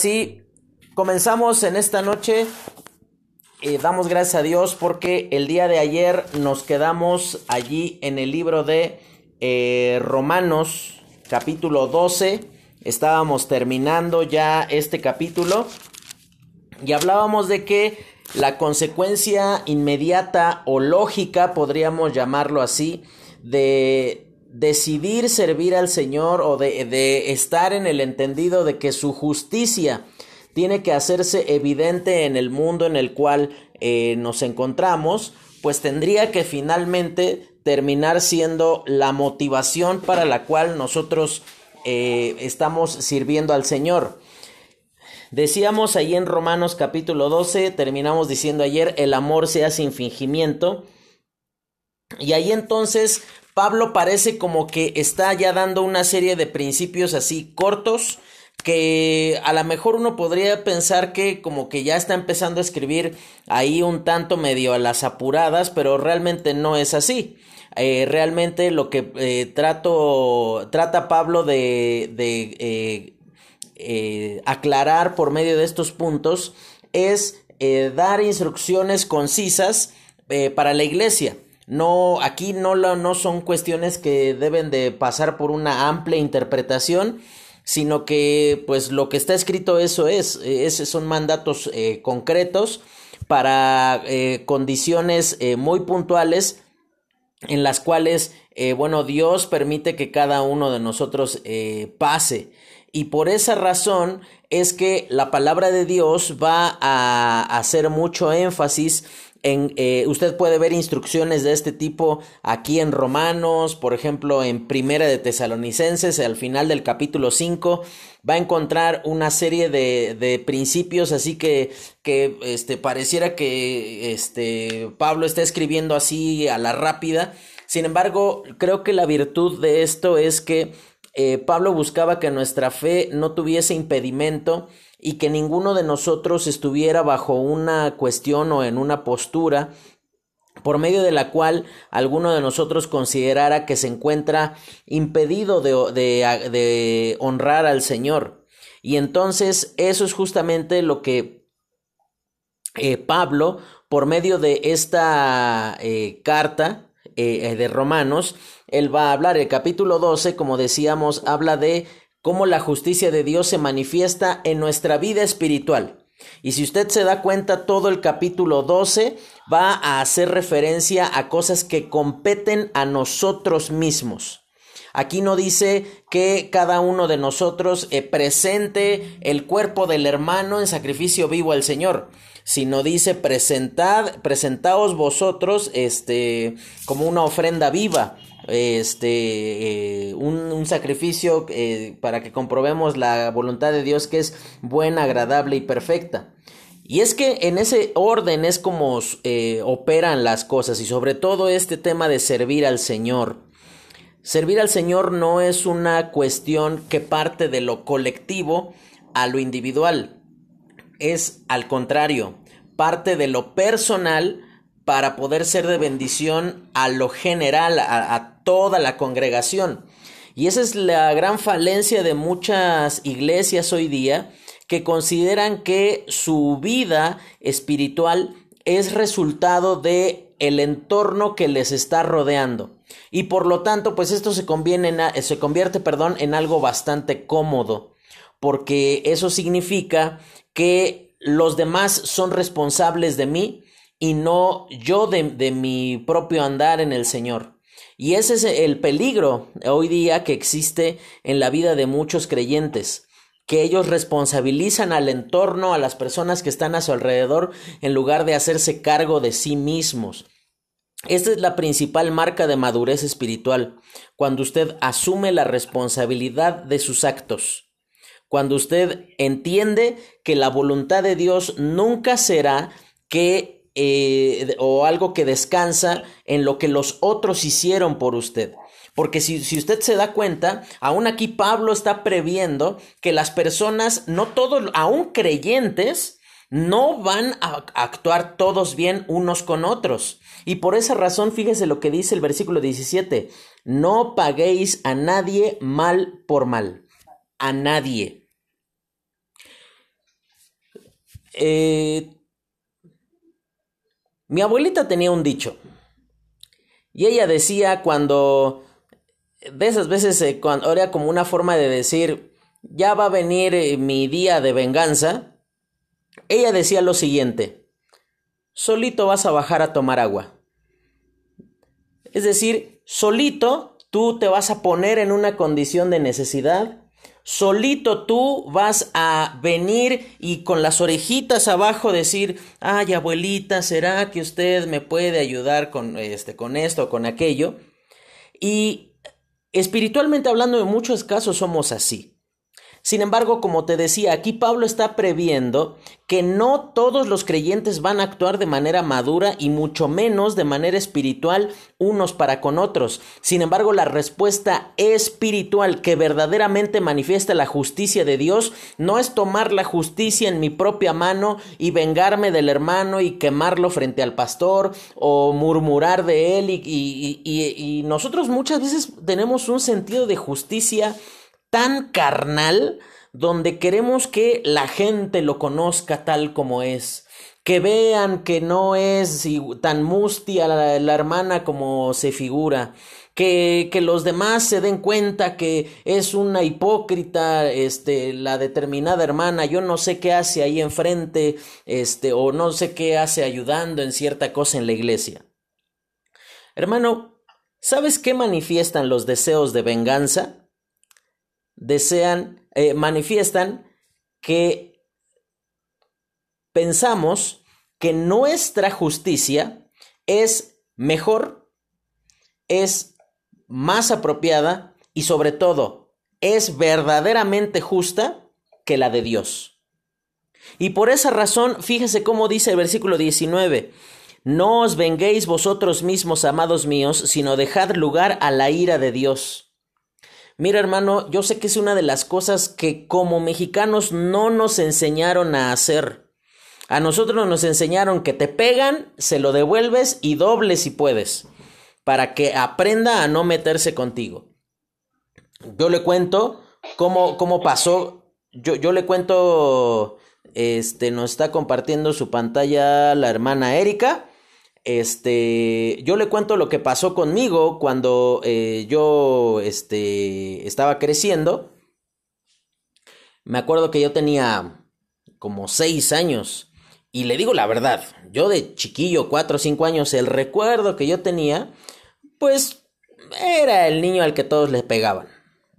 Así comenzamos en esta noche. Eh, damos gracias a Dios porque el día de ayer nos quedamos allí en el libro de eh, Romanos capítulo 12. Estábamos terminando ya este capítulo y hablábamos de que la consecuencia inmediata o lógica, podríamos llamarlo así, de decidir servir al Señor o de, estar en el entendido de que su justicia tiene que hacerse evidente en el mundo en el cual eh, nos encontramos, pues tendría que finalmente terminar siendo la motivación para la cual nosotros eh, estamos sirviendo al Señor. Decíamos ahí en Romanos capítulo 12, terminamos diciendo ayer, el amor sea sin fingimiento. Y ahí entonces Pablo parece como que está ya dando una serie de principios así cortos que a lo mejor uno podría pensar que como que ya está empezando a escribir ahí un tanto medio a las apuradas, pero realmente no es así. Eh, realmente lo que eh, trato, trata Pablo de, de eh, aclarar por medio de estos puntos es dar instrucciones concisas para la iglesia. No, aquí no, no son cuestiones que deben de pasar por una amplia interpretación, sino que pues lo que está escrito eso es, esos son mandatos eh, concretos para eh, condiciones eh, muy puntuales en las cuales, bueno, Dios permite que cada uno de nosotros pase. Y por esa razón es que la palabra de Dios va a hacer mucho énfasis en, eh, usted puede ver instrucciones de este tipo aquí en Romanos, por ejemplo, en Primera de Tesalonicenses, al final del capítulo 5, va a encontrar una serie de, de principios, así que, que este, pareciera que este, Pablo está escribiendo así a la rápida. Sin embargo, creo que la virtud de esto es que eh, Pablo buscaba que nuestra fe no tuviese impedimento y que ninguno de nosotros estuviera bajo una cuestión o en una postura por medio de la cual alguno de nosotros considerara que se encuentra impedido de, honrar al Señor. Y entonces eso es justamente lo que eh, Pablo, por medio de esta eh, carta eh, de Romanos, él va a hablar. El capítulo 12, como decíamos, habla de cómo la justicia de Dios se manifiesta en nuestra vida espiritual. Y si usted se da cuenta, todo el capítulo 12 va a hacer referencia a cosas que competen a nosotros mismos. Aquí no dice que cada uno de nosotros eh, presente el cuerpo del hermano en sacrificio vivo al Señor, sino dice presentad, presentaos vosotros este como una ofrenda viva este, eh, un, sacrificio eh, para que comprobemos la voluntad de Dios que es buena, agradable y perfecta. Y es que en ese orden es como eh, operan las cosas y sobre todo este tema de servir al Señor. Servir al Señor no es una cuestión que parte de lo colectivo a lo individual. Es al contrario, parte de lo personal para poder ser de bendición a lo general, a, toda la congregación. Y esa es la gran falencia de muchas iglesias hoy día que consideran que su vida espiritual es resultado de el entorno que les está rodeando. Y por lo tanto, pues esto se, en, se convierte perdón, en algo bastante cómodo, porque eso significa que los demás son responsables de mí y no yo de, mi propio andar en el Señor. Y ese es el peligro hoy día que existe en la vida de muchos creyentes, que ellos responsabilizan al entorno, a las personas que están a su alrededor, en lugar de hacerse cargo de sí mismos. Esta es la principal marca de madurez espiritual, cuando usted asume la responsabilidad de sus actos, cuando usted entiende que la voluntad de Dios nunca será que eh, o algo que descansa en lo que los otros hicieron por usted. Porque si, si, usted se da cuenta, aún aquí Pablo está previendo que las personas, no todos, aún creyentes, no van a actuar todos bien unos con otros. Y por esa razón, fíjese lo que dice el versículo 17, no paguéis a nadie mal por mal, a nadie. eh, mi abuelita tenía un dicho. Y ella decía cuando, de esas veces, eh, cuando era como una forma de decir, ya va a venir eh, mi día de venganza, ella decía lo siguiente, solito vas a bajar a tomar agua. Es decir, solito tú te vas a poner en una condición de necesidad, solito tú vas a venir y con las orejitas abajo decir, ay abuelita, ¿será que usted me puede ayudar con, este, con esto o con aquello? Y espiritualmente hablando, en muchos casos somos así. Sin embargo, como te decía, aquí Pablo está previendo que no todos los creyentes van a actuar de manera madura y mucho menos de manera espiritual unos para con otros. Sin embargo, la respuesta espiritual que verdaderamente manifiesta la justicia de Dios no es tomar la justicia en mi propia mano y vengarme del hermano y quemarlo frente al pastor o murmurar de él y, y nosotros muchas veces tenemos un sentido de justicia tan carnal donde queremos que la gente lo conozca tal como es, que vean que no es tan mustia la, hermana como se figura, que, que, los demás se den cuenta que es una hipócrita, este, la determinada hermana, yo no sé qué hace ahí enfrente, este, o no sé qué hace ayudando en cierta cosa en la iglesia. Hermano, ¿sabes qué manifiestan los deseos de venganza? Desean, eh, manifiestan que pensamos que nuestra justicia es mejor, es más apropiada y sobre todo es verdaderamente justa que la de Dios. Y por esa razón, fíjese cómo dice el versículo 19, no os venguéis vosotros mismos, amados míos, sino dejad lugar a la ira de Dios Mira, hermano, yo sé que es una de las cosas que como mexicanos no nos enseñaron a hacer. A nosotros nos enseñaron que te pegan, se lo devuelves y doble si puedes, para que aprenda a no meterse contigo. Yo le cuento cómo, cómo pasó, yo, yo le cuento, este, nos está compartiendo su pantalla la hermana Erika. Este, yo le cuento lo que pasó conmigo cuando eh, yo este, estaba creciendo. Me acuerdo que yo tenía como seis años. Y le digo la verdad, yo de chiquillo, cuatro o cinco años, el recuerdo que yo tenía, pues era el niño al que todos le pegaban.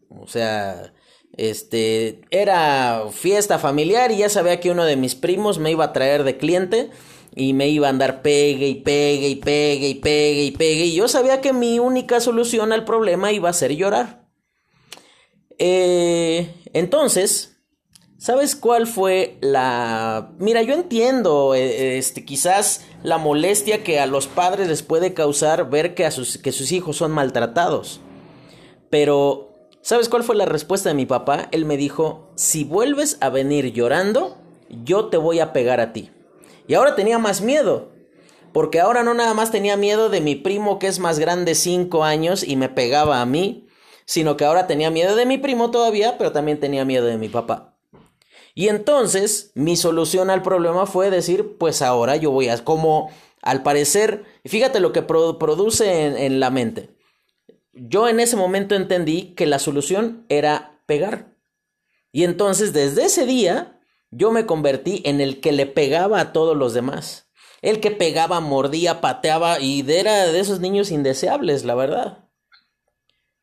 O sea, este, era fiesta familiar y ya sabía que uno de mis primos me iba a traer de cliente y me iba a andar pegue y pegue y pegue y pegue y pegue y yo sabía que mi única solución al problema iba a ser llorar. Eh, entonces, ¿sabes cuál fue la... Mira, yo entiendo eh, este, quizás la molestia que a los padres les puede causar ver que, a sus, que sus hijos son maltratados. Pero, ¿sabes cuál fue la respuesta de mi papá? Él me dijo, si vuelves a venir llorando, yo te voy a pegar a ti. Y ahora tenía más miedo. Porque ahora no nada más tenía miedo de mi primo que es más grande cinco años y me pegaba a mí, sino que ahora tenía miedo de mi primo todavía, pero también tenía miedo de mi papá. Y entonces mi solución al problema fue decir, pues ahora yo voy a, como al parecer, fíjate lo que produce en la mente. Yo en ese momento entendí que la solución era pegar. Y entonces desde ese día yo me convertí en el que le pegaba a todos los demás. El que pegaba, mordía, pateaba y era de esos niños indeseables, la verdad.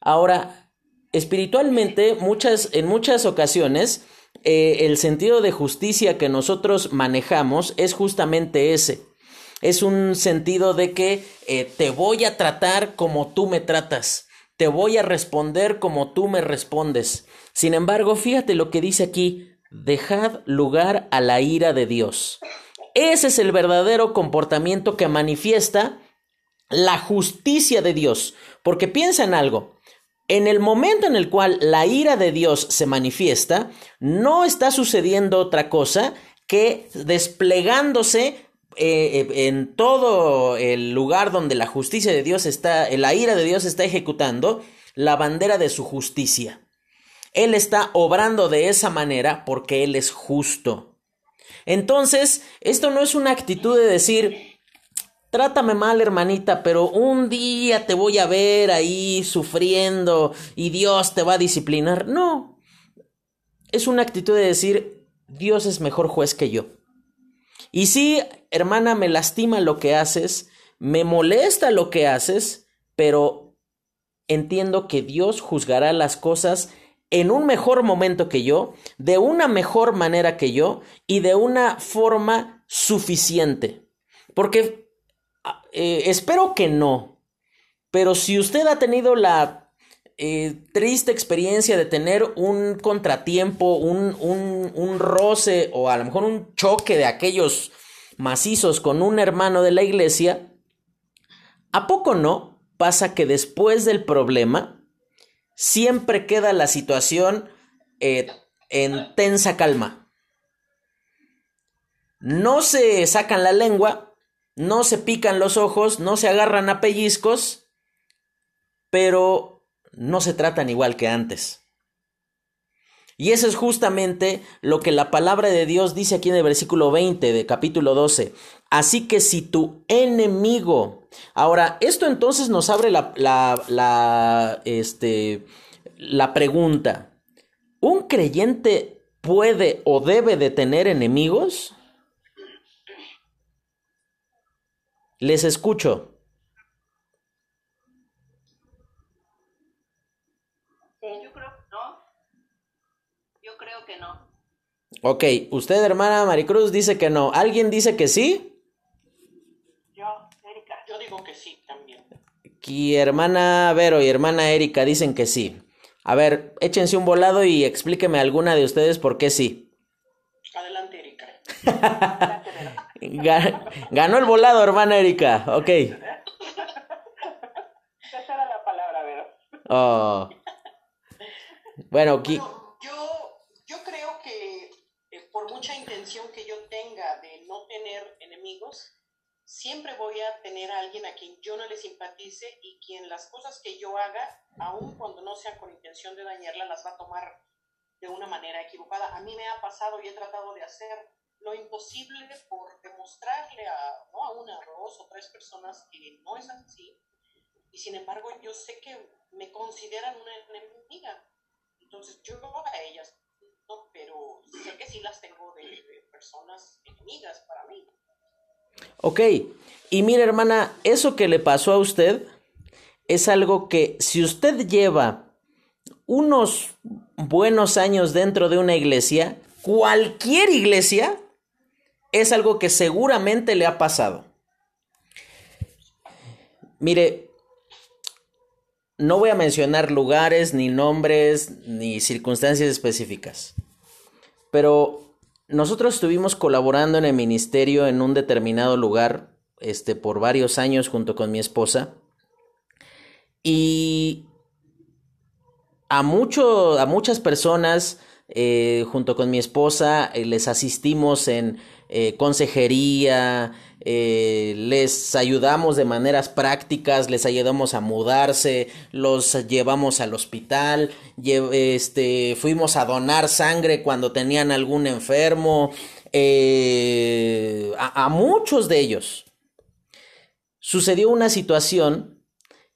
Ahora, espiritualmente, muchas, en muchas ocasiones, eh, el sentido de justicia que nosotros manejamos es justamente ese. Es un sentido de que eh, te voy a tratar como tú me tratas. Te voy a responder como tú me respondes. Sin embargo, fíjate lo que dice aquí, Dejad lugar a la ira de Dios. Ese es el verdadero comportamiento que manifiesta la justicia de Dios. Porque piensa en algo. En el momento en el cual la ira de Dios se manifiesta, no está sucediendo otra cosa que desplegándose eh, en todo el lugar donde la justicia de Dios está, la ira de Dios está ejecutando, la bandera de su justicia. Él está obrando de esa manera porque Él es justo. Entonces, esto no es una actitud de decir, trátame mal, hermanita, pero un día te voy a ver ahí sufriendo y Dios te va a disciplinar. No, es una actitud de decir, Dios es mejor juez que yo. Y sí, hermana, me lastima lo que haces, me molesta lo que haces, pero entiendo que Dios juzgará las cosas en un mejor momento que yo, de una mejor manera que yo y de una forma suficiente. Porque ah, eh, espero que no, pero si usted ha tenido la eh, triste experiencia de tener un contratiempo, un, un, un roce o a lo mejor un choque de aquellos macizos con un hermano de la iglesia, ¿a poco no pasa que después del problema siempre queda la situación eh, en tensa calma. No se sacan la lengua, no se pican los ojos, no se agarran a pellizcos, pero no se tratan igual que antes. Y eso es justamente lo que la palabra de Dios dice aquí en el versículo 20 de capítulo 12. Así que si tu enemigo... Ahora, esto entonces nos abre la, la, la, este, la pregunta. ¿Un creyente puede o debe de tener enemigos? Les escucho. Ok, usted, hermana Maricruz, dice que no. ¿Alguien dice que sí? Yo, Erika. Yo digo que sí también. Y hermana Vero y hermana Erika dicen que sí. A ver, échense un volado y explíqueme alguna de ustedes por qué sí. Adelante, Erika. Ganó el volado, hermana Erika. Ok. Esa era la palabra, Vero. Oh. Bueno, aquí mucha intención que yo tenga de no tener enemigos, siempre voy a tener a alguien a quien yo no le simpatice y quien las cosas que yo haga, aun cuando no sean con intención de dañarla, las va a tomar de una manera equivocada. A mí me ha pasado y he tratado de hacer lo imposible por demostrarle a, ¿no? a una, dos o tres personas que no es así. Y sin embargo, yo sé que me consideran una enemiga. Entonces yo a ellas pero sé que sí las tengo de, personas enemigas para mí. Ok, y mire hermana, eso que le pasó a usted es algo que si usted lleva unos buenos años dentro de una iglesia, cualquier iglesia, es algo que seguramente le ha pasado. Mire, no voy a mencionar lugares, ni nombres, ni circunstancias específicas. Pero nosotros estuvimos colaborando en el ministerio en un determinado lugar, este, por varios años junto con mi esposa. Y a, a muchas personas, eh, junto con mi esposa, eh, les asistimos en eh, consejería, eh, les ayudamos de maneras prácticas, les ayudamos a mudarse, los llevamos al hospital, este, fuimos a donar sangre cuando tenían algún enfermo, eh, a, muchos de ellos. Sucedió una situación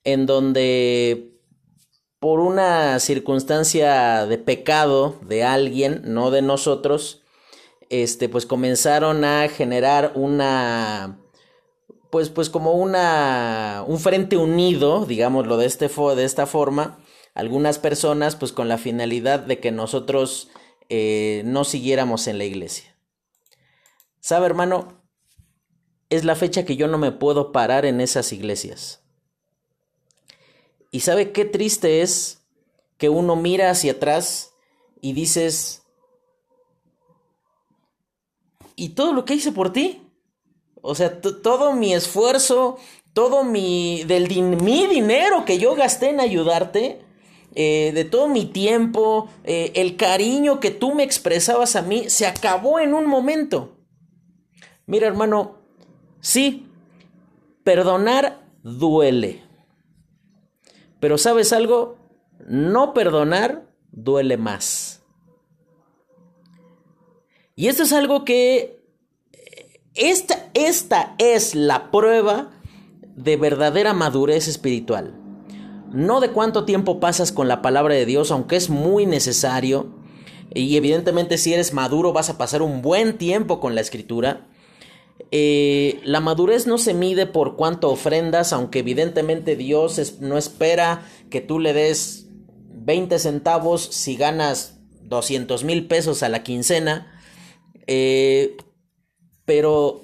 en donde por una circunstancia de pecado de alguien, no de nosotros, este, pues comenzaron a generar una, pues, pues como una, un frente unido, digámoslo de, este de esta forma, algunas personas, pues con la finalidad de que nosotros eh, no siguiéramos en la iglesia. ¿Sabe, hermano? Es la fecha que yo no me puedo parar en esas iglesias. ¿Y sabe qué triste es que uno mira hacia atrás y dices, y todo lo que hice por ti. O sea, todo mi esfuerzo, todo mi, del mi dinero que yo gasté en ayudarte, eh, de todo mi tiempo, eh, el cariño que tú me expresabas a mí, se acabó en un momento. Mira, hermano, sí, perdonar duele. Pero ¿sabes algo? No perdonar duele más. Y esto es algo que... Esta, esta es la prueba de verdadera madurez espiritual. No de cuánto tiempo pasas con la palabra de Dios, aunque es muy necesario. Y evidentemente si eres maduro vas a pasar un buen tiempo con la escritura. Eh, la madurez no se mide por cuánto ofrendas, aunque evidentemente Dios no espera que tú le des 20 centavos si ganas 200 mil pesos a la quincena. Eh, pero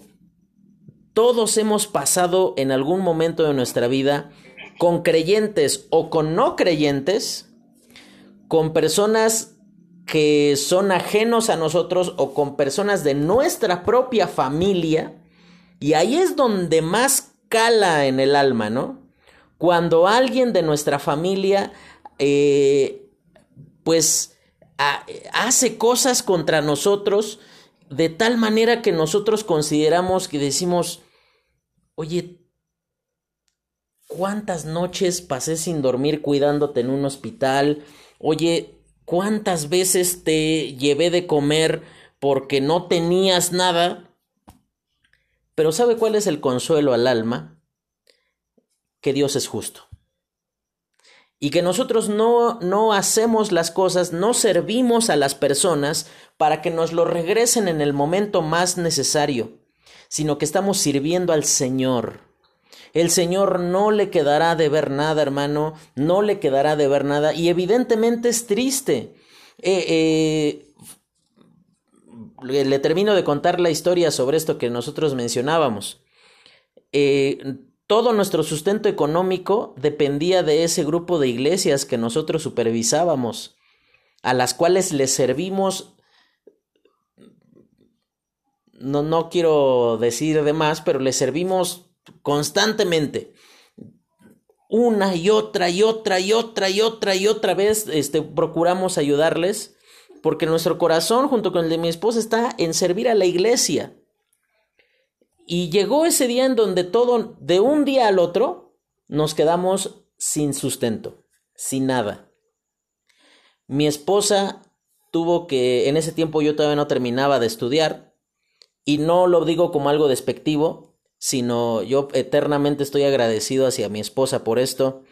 todos hemos pasado en algún momento de nuestra vida con creyentes o con no creyentes, con personas que son ajenos a nosotros o con personas de nuestra propia familia. Y ahí es donde más cala en el alma, ¿no? Cuando alguien de nuestra familia, eh, pues, hace cosas contra nosotros de tal manera que nosotros consideramos que decimos, oye, ¿cuántas noches pasé sin dormir cuidándote en un hospital? Oye, ¿cuántas veces te llevé de comer porque no tenías nada? Pero ¿sabe cuál es el consuelo al alma? Que Dios es justo. Y que nosotros no, no hacemos las cosas, no servimos a las personas para que nos lo regresen en el momento más necesario, sino que estamos sirviendo al Señor. El Señor no le quedará de ver nada, hermano, no le quedará de ver nada. Y evidentemente es triste. Eh, eh, le termino de contar la historia sobre esto que nosotros mencionábamos. Eh, todo nuestro sustento económico dependía de ese grupo de iglesias que nosotros supervisábamos, a las cuales les servimos no, no quiero decir de más, pero les servimos constantemente. Una y otra y otra y otra y otra y otra vez este, procuramos ayudarles porque nuestro corazón junto con el de mi esposa está en servir a la iglesia. Y llegó ese día en donde todo, de un día al otro, nos quedamos sin sustento, sin nada. Mi esposa tuvo que, en ese tiempo yo todavía no terminaba de estudiar, y no lo digo como algo despectivo, sino yo eternamente estoy agradecido hacia mi esposa por esto.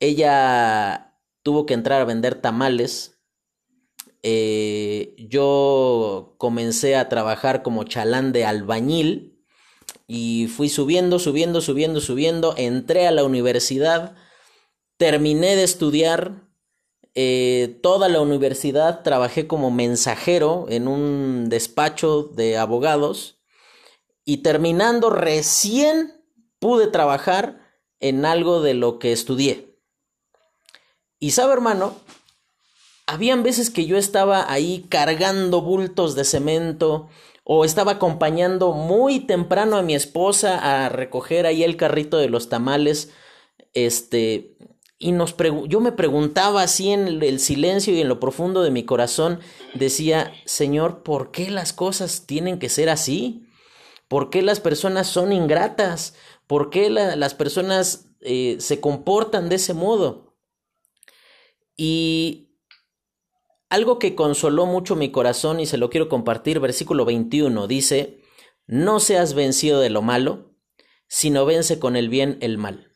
Ella tuvo que entrar a vender tamales. Eh, yo comencé a trabajar como chalán de albañil y fui subiendo, subiendo, subiendo, subiendo. Entré a la universidad, terminé de estudiar. Eh, toda la universidad trabajé como mensajero en un despacho de abogados y terminando recién pude trabajar en algo de lo que estudié. Y sabe hermano, habían veces que yo estaba ahí cargando bultos de cemento o estaba acompañando muy temprano a mi esposa a recoger ahí el carrito de los tamales, este, y nos yo me preguntaba así en el silencio y en lo profundo de mi corazón, decía, Señor, ¿por qué las cosas tienen que ser así? ¿Por qué las personas son ingratas? ¿Por qué las personas eh, se comportan de ese modo? Y algo que consoló mucho mi corazón y se lo quiero compartir, versículo 21, dice, no seas vencido de lo malo, sino vence con el bien el mal.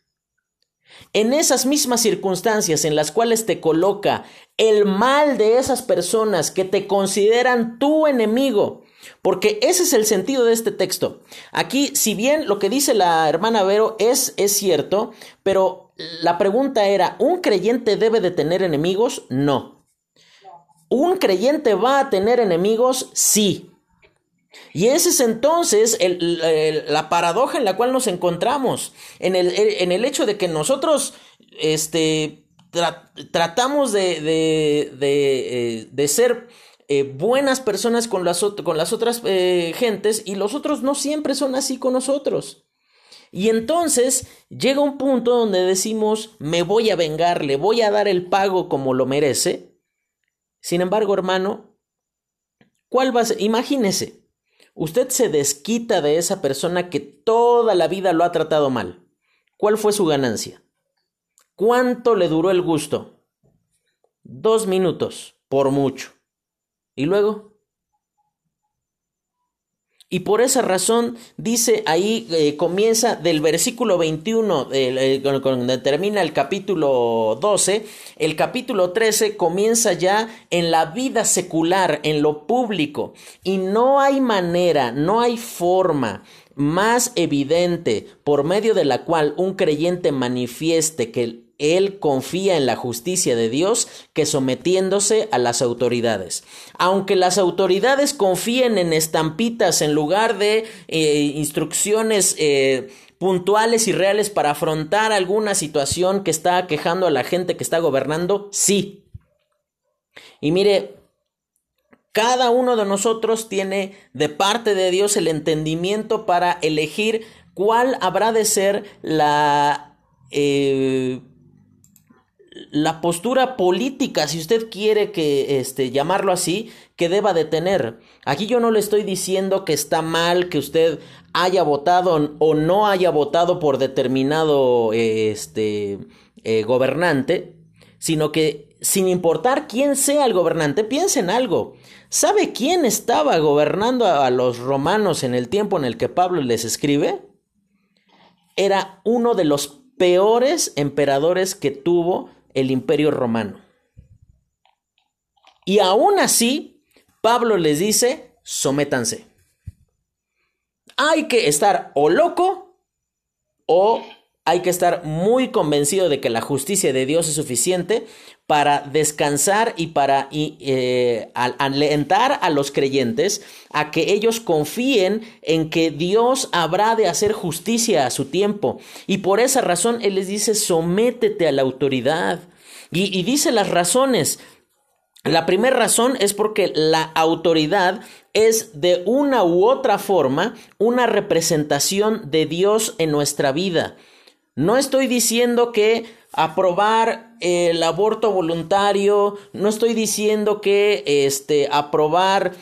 En esas mismas circunstancias en las cuales te coloca el mal de esas personas que te consideran tu enemigo, porque ese es el sentido de este texto. Aquí, si bien lo que dice la hermana Vero es, es cierto, pero la pregunta era, ¿un creyente debe de tener enemigos? No. ¿Un creyente va a tener enemigos? Sí. Y ese es entonces la paradoja en la cual nos encontramos, en el, en el hecho de que nosotros este, tratamos de, de, de, de ser eh, buenas personas con las, con las otras eh, gentes y los otros no siempre son así con nosotros. Y entonces llega un punto donde decimos, me voy a vengar, le voy a dar el pago como lo merece. Sin embargo, hermano, ¿cuál va a ser? Imagínese, usted se desquita de esa persona que toda la vida lo ha tratado mal. ¿Cuál fue su ganancia? ¿Cuánto le duró el gusto? Dos minutos, por mucho. ¿Y luego? Y por esa razón dice ahí, eh, comienza del versículo 21, eh, donde termina el capítulo 12, el capítulo 13 comienza ya en la vida secular, en lo público. Y no hay manera, no hay forma más evidente por medio de la cual un creyente manifieste que él confía en la justicia de Dios que sometiéndose a las autoridades. Aunque las autoridades confíen en estampitas en lugar de eh, instrucciones eh, puntuales y reales para afrontar alguna situación que está quejando a la gente que está gobernando, sí. Y mire, cada uno de nosotros tiene de parte de Dios el entendimiento para elegir cuál habrá de ser la eh, la postura política, si usted quiere que este llamarlo así, que deba de tener. Aquí yo no le estoy diciendo que está mal que usted haya votado o no haya votado por determinado este eh, gobernante, sino que sin importar quién sea el gobernante, piense en algo. ¿Sabe quién estaba gobernando a los romanos en el tiempo en el que Pablo les escribe? Era uno de los peores emperadores que tuvo el imperio romano. Y aún así, Pablo les dice, sométanse. Hay que estar o loco o hay que estar muy convencido de que la justicia de Dios es suficiente para descansar y para eh, alentar a los creyentes a que ellos confíen en que Dios habrá de hacer justicia a su tiempo. Y por esa razón Él les dice, sométete a la autoridad. Y, y dice las razones. La primera razón es porque la autoridad es de una u otra forma una representación de Dios en nuestra vida. No estoy diciendo que aprobar el aborto voluntario, no estoy diciendo que este aprobar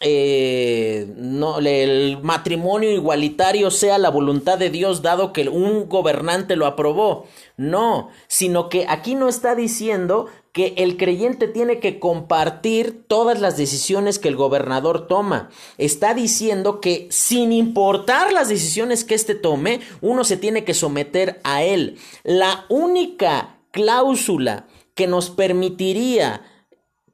eh, no, el matrimonio igualitario sea la voluntad de Dios dado que un gobernante lo aprobó. No, sino que aquí no está diciendo que el creyente tiene que compartir todas las decisiones que el gobernador toma. Está diciendo que sin importar las decisiones que éste tome, uno se tiene que someter a él. La única cláusula que nos permitiría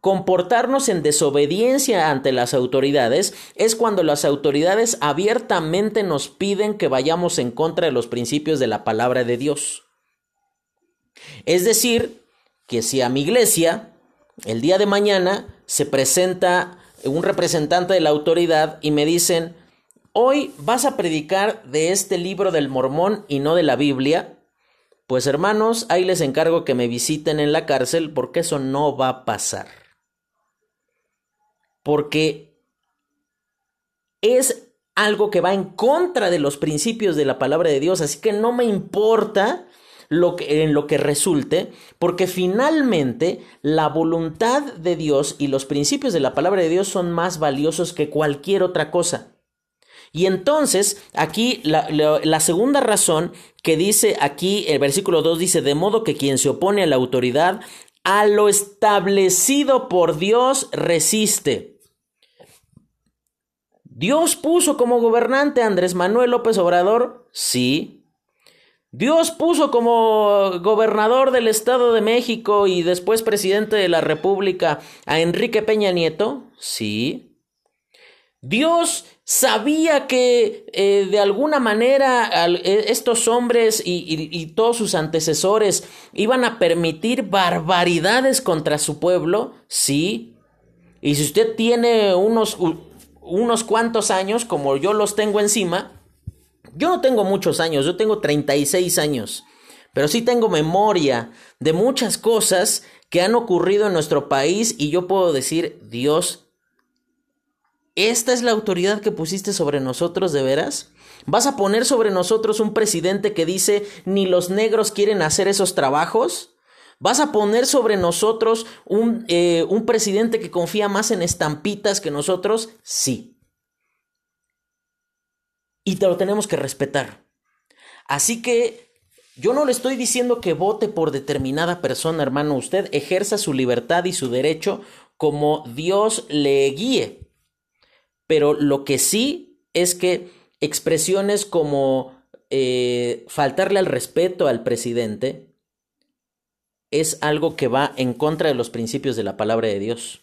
comportarnos en desobediencia ante las autoridades es cuando las autoridades abiertamente nos piden que vayamos en contra de los principios de la palabra de Dios. Es decir, que si a mi iglesia el día de mañana se presenta un representante de la autoridad y me dicen, hoy vas a predicar de este libro del mormón y no de la Biblia, pues hermanos, ahí les encargo que me visiten en la cárcel porque eso no va a pasar. Porque es algo que va en contra de los principios de la palabra de Dios, así que no me importa lo que, en lo que resulte, porque finalmente la voluntad de Dios y los principios de la palabra de Dios son más valiosos que cualquier otra cosa. Y entonces, aquí la, la, segunda razón que dice aquí, el versículo 2 dice, de modo que quien se opone a la autoridad, a lo establecido por Dios resiste. Dios puso como gobernante a Andrés Manuel López Obrador, sí, Dios puso como gobernador del Estado de México y después presidente de la República a Enrique Peña Nieto. Sí. Dios sabía que eh, de alguna manera e, estos hombres y, todos sus antecesores iban a permitir barbaridades contra su pueblo. Sí. Y si usted tiene unos, unos cuantos años, como yo los tengo encima, yo no tengo muchos años, yo tengo 36 años, pero sí tengo memoria de muchas cosas que han ocurrido en nuestro país y yo puedo decir, Dios, ¿esta es la autoridad que pusiste sobre nosotros de veras? ¿Vas a poner sobre nosotros un presidente que dice ni los negros quieren hacer esos trabajos? ¿Vas a poner sobre nosotros un, eh, un presidente que confía más en estampitas que nosotros? Sí y te lo tenemos que respetar. Así que yo no le estoy diciendo que vote por determinada persona, hermano. Usted ejerza su libertad y su derecho como Dios le guíe. Pero lo que sí es que expresiones como eh, faltarle al respeto al presidente es algo que va en contra de los principios de la palabra de Dios.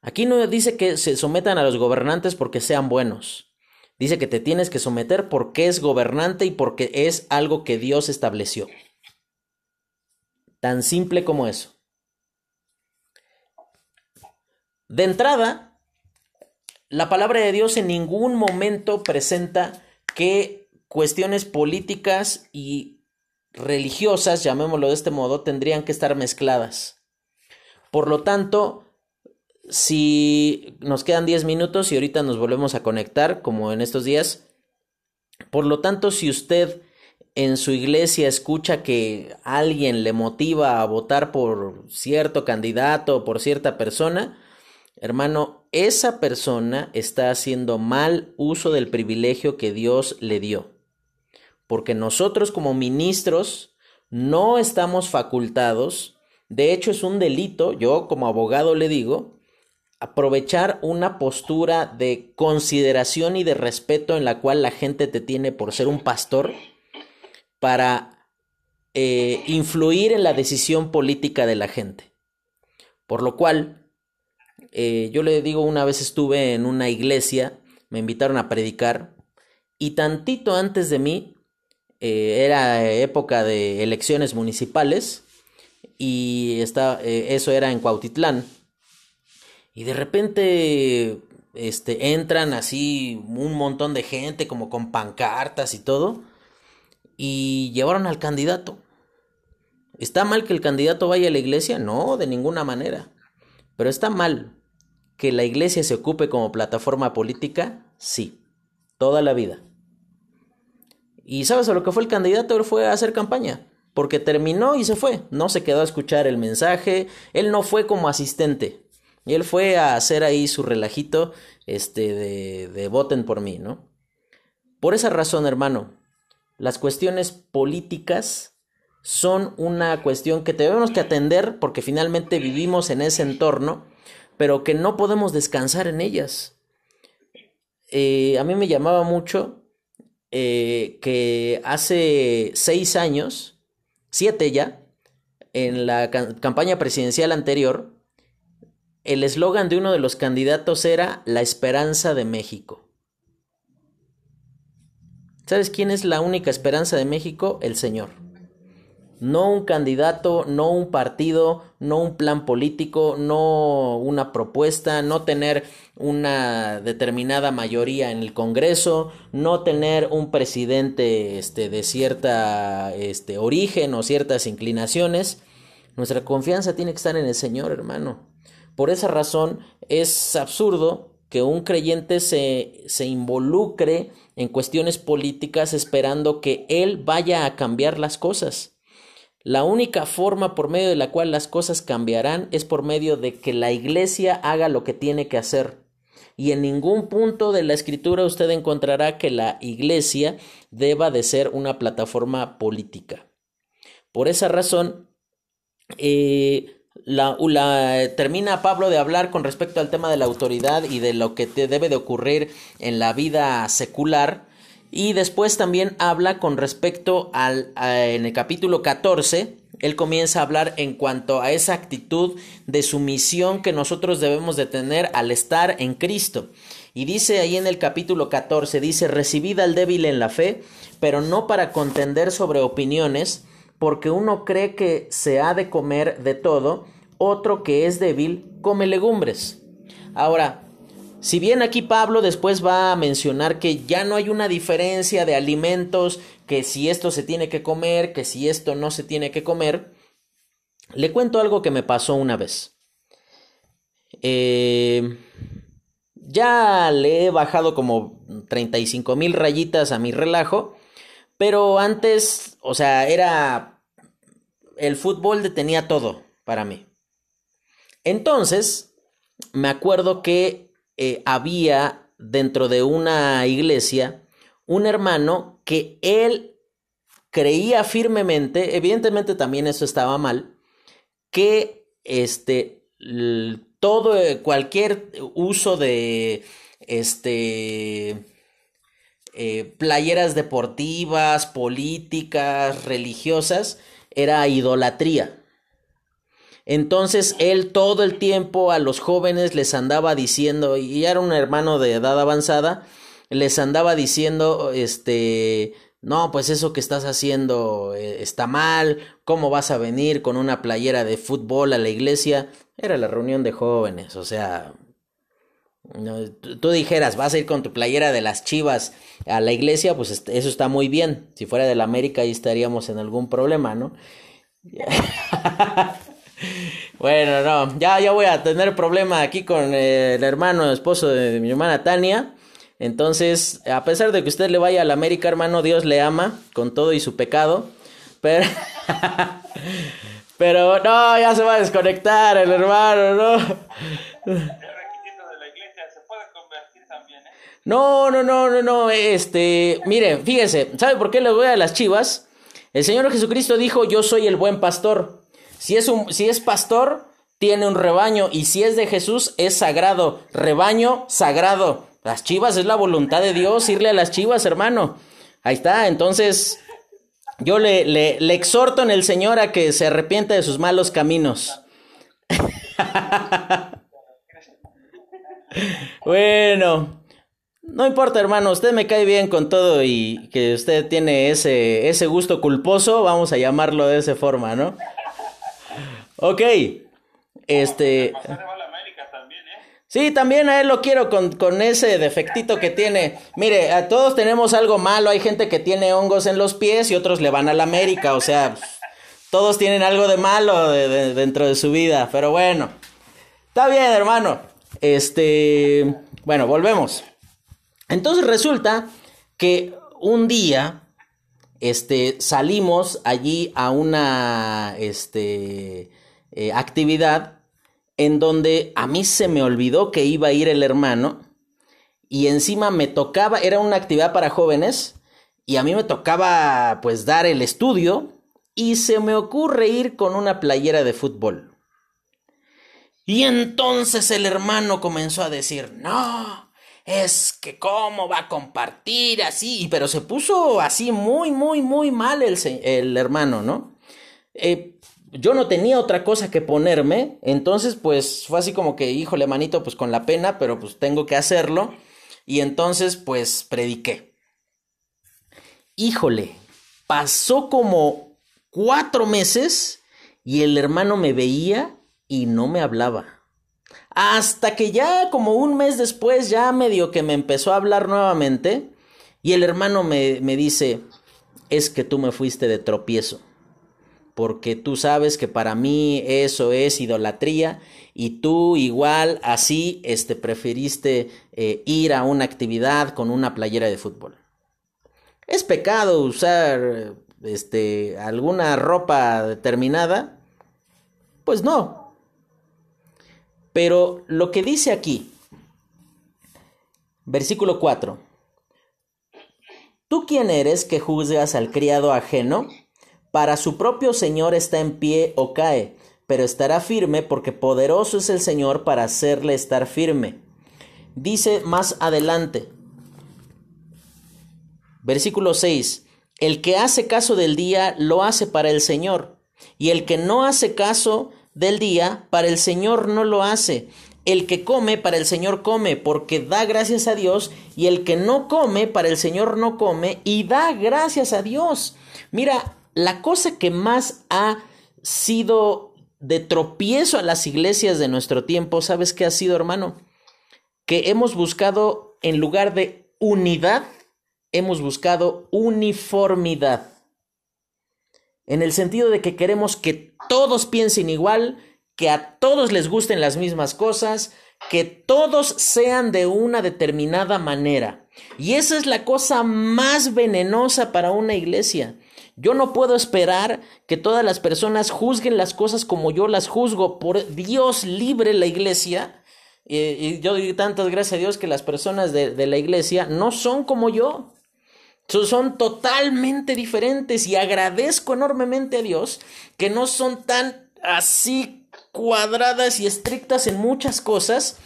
Aquí no dice que se sometan a los gobernantes porque sean buenos. Dice que te tienes que someter porque es gobernante y porque es algo que Dios estableció. Tan simple como eso. De entrada, la palabra de Dios en ningún momento presenta que cuestiones políticas y religiosas, llamémoslo de este modo, tendrían que estar mezcladas. Por lo tanto, si nos quedan 10 minutos y ahorita nos volvemos a conectar, como en estos días, por lo tanto, si usted en su iglesia escucha que alguien le motiva a votar por cierto candidato o por cierta persona, hermano, esa persona está haciendo mal uso del privilegio que Dios le dio. Porque nosotros como ministros no estamos facultados, de hecho es un delito, yo como abogado le digo, aprovechar una postura de consideración y de respeto en la cual la gente te tiene por ser un pastor para eh, influir en la decisión política de la gente. Por lo cual, eh, yo le digo, una vez estuve en una iglesia, me invitaron a predicar, y tantito antes de mí, eh, era época de elecciones municipales, y eso era en Cuautitlán, y de repente este, entran así un montón de gente como con pancartas y todo y llevaron al candidato. ¿Está mal que el candidato vaya a la iglesia? No, de ninguna manera. Pero está mal que la iglesia se ocupe como plataforma política? Sí, toda la vida. ¿Y sabes a lo que fue el candidato? Él fue a hacer campaña, porque terminó y se fue. No se quedó a escuchar el mensaje, él no fue como asistente. Y él fue a hacer ahí su relajito este, de, de voten por mí, ¿no? Por esa razón, hermano, las cuestiones políticas son una cuestión que tenemos que atender porque finalmente vivimos en ese entorno, pero que no podemos descansar en ellas. Eh, a mí me llamaba mucho eh, que hace seis años, siete ya, en la campaña presidencial anterior, el eslogan de uno de los candidatos era La esperanza de México. ¿Sabes quién es la única esperanza de México? El Señor. No un candidato, no un partido, no un plan político, no una propuesta, no tener una determinada mayoría en el Congreso, no tener un presidente este, de cierta este, origen o ciertas inclinaciones. Nuestra confianza tiene que estar en el Señor, hermano. Por esa razón es absurdo que un creyente se, se involucre en cuestiones políticas esperando que él vaya a cambiar las cosas. La única forma por medio de la cual las cosas cambiarán es por medio de que la iglesia haga lo que tiene que hacer. Y en ningún punto de la escritura usted encontrará que la iglesia deba de ser una plataforma política. Por esa razón, eh, la, termina Pablo de hablar con respecto al tema de la autoridad y de lo que te debe de ocurrir en la vida secular. Y después también habla con respecto al, en el capítulo 14, él comienza a hablar en cuanto a esa actitud de sumisión que nosotros debemos de tener al estar en Cristo. Y dice ahí en el capítulo 14, dice, recibid al débil en la fe, pero no para contender sobre opiniones, porque uno cree que se ha de comer de todo, otro que es débil come legumbres. Ahora, si bien aquí Pablo después va a mencionar que ya no hay una diferencia de alimentos, que si esto se tiene que comer, que si esto no se tiene que comer, le cuento algo que me pasó una vez. Eh, ya le he bajado como 35 mil rayitas a mi relajo pero antes, o sea, era... El fútbol detenía todo para mí. Entonces, me acuerdo que eh, había dentro de una iglesia un hermano que él creía firmemente, evidentemente también eso estaba mal, que este todo cualquier uso de este eh, playeras deportivas, políticas, religiosas, era idolatría. Entonces él todo el tiempo a los jóvenes les andaba diciendo, y era un hermano de edad avanzada, les andaba diciendo, este, no, pues eso que estás haciendo eh, está mal, ¿cómo vas a venir con una playera de fútbol a la iglesia? Era la reunión de jóvenes, o sea, tú dijeras, vas a ir con tu playera de las chivas a la iglesia, pues eso está muy bien. Si fuera de la América, ahí estaríamos en algún problema, ¿no? bueno, no, ya, ya voy a tener problema aquí con el hermano, esposo de mi hermana Tania. Entonces, a pesar de que usted le vaya a la América, hermano, Dios le ama con todo y su pecado. Pero, pero no, ya se va a desconectar el hermano, ¿no? No, no, no, no, no, este, miren, fíjense, ¿sabe por qué le voy a las chivas? El Señor Jesucristo dijo, yo soy el buen pastor. Si es, un, si es pastor, tiene un rebaño, y si es de Jesús, es sagrado, rebaño sagrado. Las chivas es la voluntad de Dios, irle a las chivas, hermano. Ahí está, entonces yo le, le, le exhorto en el Señor a que se arrepienta de sus malos caminos. bueno, no importa, hermano, usted me cae bien con todo y que usted tiene ese, ese gusto culposo, vamos a llamarlo de esa forma, ¿no? Ok, este... Sí, también a él lo quiero con, con, ese defectito que tiene. Mire, a todos tenemos algo malo. Hay gente que tiene hongos en los pies y otros le van a la América. O sea, todos tienen algo de malo dentro de su vida. Pero bueno, está bien, hermano. Este, bueno, volvemos. Entonces resulta que un día este, salimos allí a una este, eh, actividad en donde a mí se me olvidó que iba a ir el hermano y encima me tocaba, era una actividad para jóvenes y a mí me tocaba pues dar el estudio y se me ocurre ir con una playera de fútbol. Y entonces el hermano comenzó a decir, no, es que cómo va a compartir así, pero se puso así muy, muy, muy mal el, el hermano, ¿no? Eh, yo no tenía otra cosa que ponerme, entonces pues fue así como que, híjole, manito, pues con la pena, pero pues tengo que hacerlo, y entonces pues prediqué. Híjole, pasó como cuatro meses y el hermano me veía y no me hablaba. Hasta que ya como un mes después ya medio que me empezó a hablar nuevamente y el hermano me, me dice, es que tú me fuiste de tropiezo, porque tú sabes que para mí eso es idolatría y tú igual así este, preferiste eh, ir a una actividad con una playera de fútbol. ¿Es pecado usar este, alguna ropa determinada? Pues no, pero lo que dice aquí, versículo 4, ¿tú quién eres que juzgas al criado ajeno? Para su propio Señor está en pie o cae, pero estará firme porque poderoso es el Señor para hacerle estar firme. Dice más adelante, versículo 6, el que hace caso del día lo hace para el Señor, y el que no hace caso del día, para el Señor no lo hace. El que come, para el Señor come, porque da gracias a Dios, y el que no come, para el Señor no come, y da gracias a Dios. Mira, la cosa que más ha sido de tropiezo a las iglesias de nuestro tiempo, ¿sabes qué ha sido, hermano? Que hemos buscado, en lugar de unidad, hemos buscado uniformidad en el sentido de que queremos que todos piensen igual, que a todos les gusten las mismas cosas, que todos sean de una determinada manera. Y esa es la cosa más venenosa para una iglesia. Yo no puedo esperar que todas las personas juzguen las cosas como yo las juzgo. Por Dios libre la iglesia. y yo doy tantas gracias a Dios que las personas de la iglesia no son como yo. Son totalmente diferentes y agradezco enormemente a Dios que no son tan así cuadradas y estrictas en muchas cosas.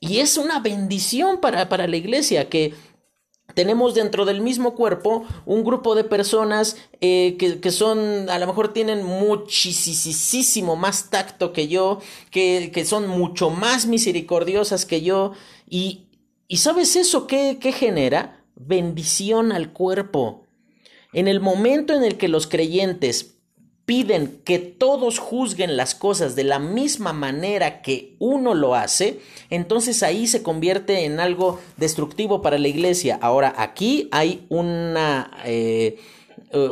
Y es una bendición para, para la iglesia que tenemos dentro del mismo cuerpo un grupo de personas eh, que, son, a lo mejor tienen muchísimo más tacto que yo, que, que son mucho más misericordiosas que yo. Y, y ¿sabes eso qué, qué genera? Bendición al cuerpo. En el momento en el que los creyentes piden que todos juzguen las cosas de la misma manera que uno lo hace, entonces ahí se convierte en algo destructivo para la iglesia. Ahora, aquí hay una, eh,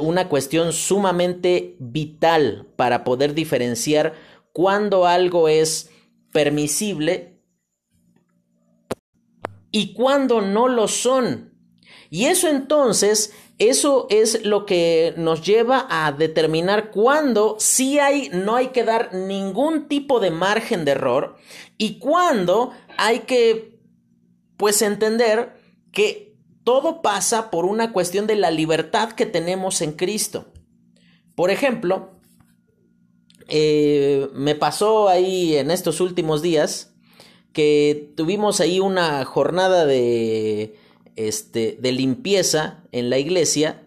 una cuestión sumamente vital para poder diferenciar cuando algo es permisible y cuando no lo son. Y eso entonces eso es lo que nos lleva a determinar cuándo sí hay, no hay que dar ningún tipo de margen de error y cuándo hay que, pues, entender que todo pasa por una cuestión de la libertad que tenemos en Cristo. Por ejemplo, eh, me pasó ahí en estos últimos días que tuvimos ahí una jornada de este, de limpieza en la iglesia.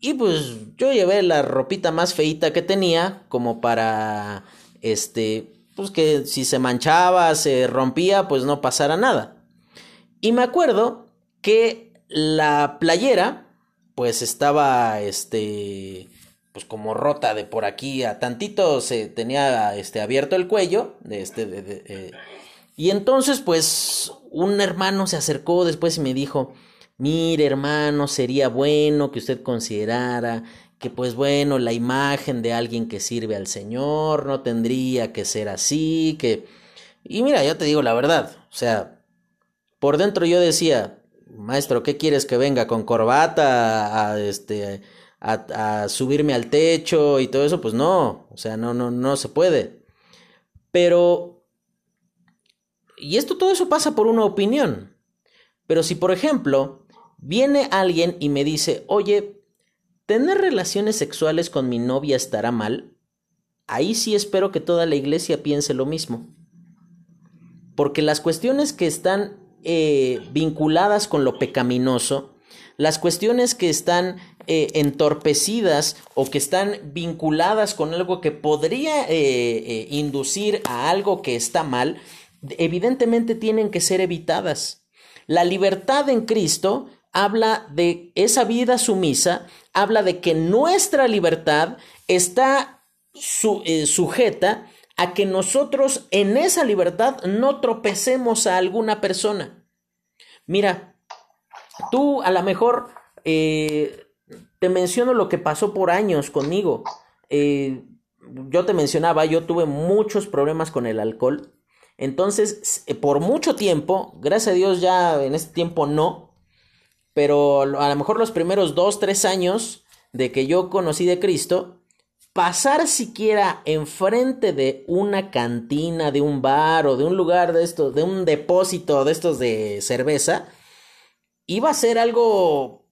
Y pues yo llevé la ropita más feita que tenía, como para, este, pues que si se manchaba, se rompía, pues no pasara nada. Y me acuerdo que la playera, pues estaba, este, pues como rota de por aquí a tantito, se tenía, este, abierto el cuello, este, de, y entonces, pues, un hermano se acercó después y me dijo, mire hermano, sería bueno que usted considerara que pues bueno, la imagen de alguien que sirve al Señor no tendría que ser así, que... Y mira, yo te digo la verdad, o sea, por dentro yo decía, maestro, ¿qué quieres que venga con corbata a, este, a, a subirme al techo y todo eso? Pues no, o sea, no, no, no se puede. Pero y esto todo eso pasa por una opinión. Pero si, por ejemplo, viene alguien y me dice, oye, ¿tener relaciones sexuales con mi novia estará mal? Ahí sí espero que toda la iglesia piense lo mismo. Porque las cuestiones que están eh, vinculadas con lo pecaminoso, las cuestiones que están eh, entorpecidas o que están vinculadas con algo que podría eh, inducir a algo que está mal, evidentemente tienen que ser evitadas. La libertad en Cristo habla de esa vida sumisa, habla de que nuestra libertad está eh, sujeta a que nosotros en esa libertad no tropecemos a alguna persona. Mira, tú a lo mejor eh, te menciono lo que pasó por años conmigo. Eh, yo te mencionaba, yo tuve muchos problemas con el alcohol entonces, por mucho tiempo, gracias a Dios ya en este tiempo no, pero a lo mejor los primeros dos, tres años de que yo conocí de Cristo, pasar siquiera enfrente de una cantina, de un bar o de un lugar de estos, de un depósito de estos de cerveza, iba a ser algo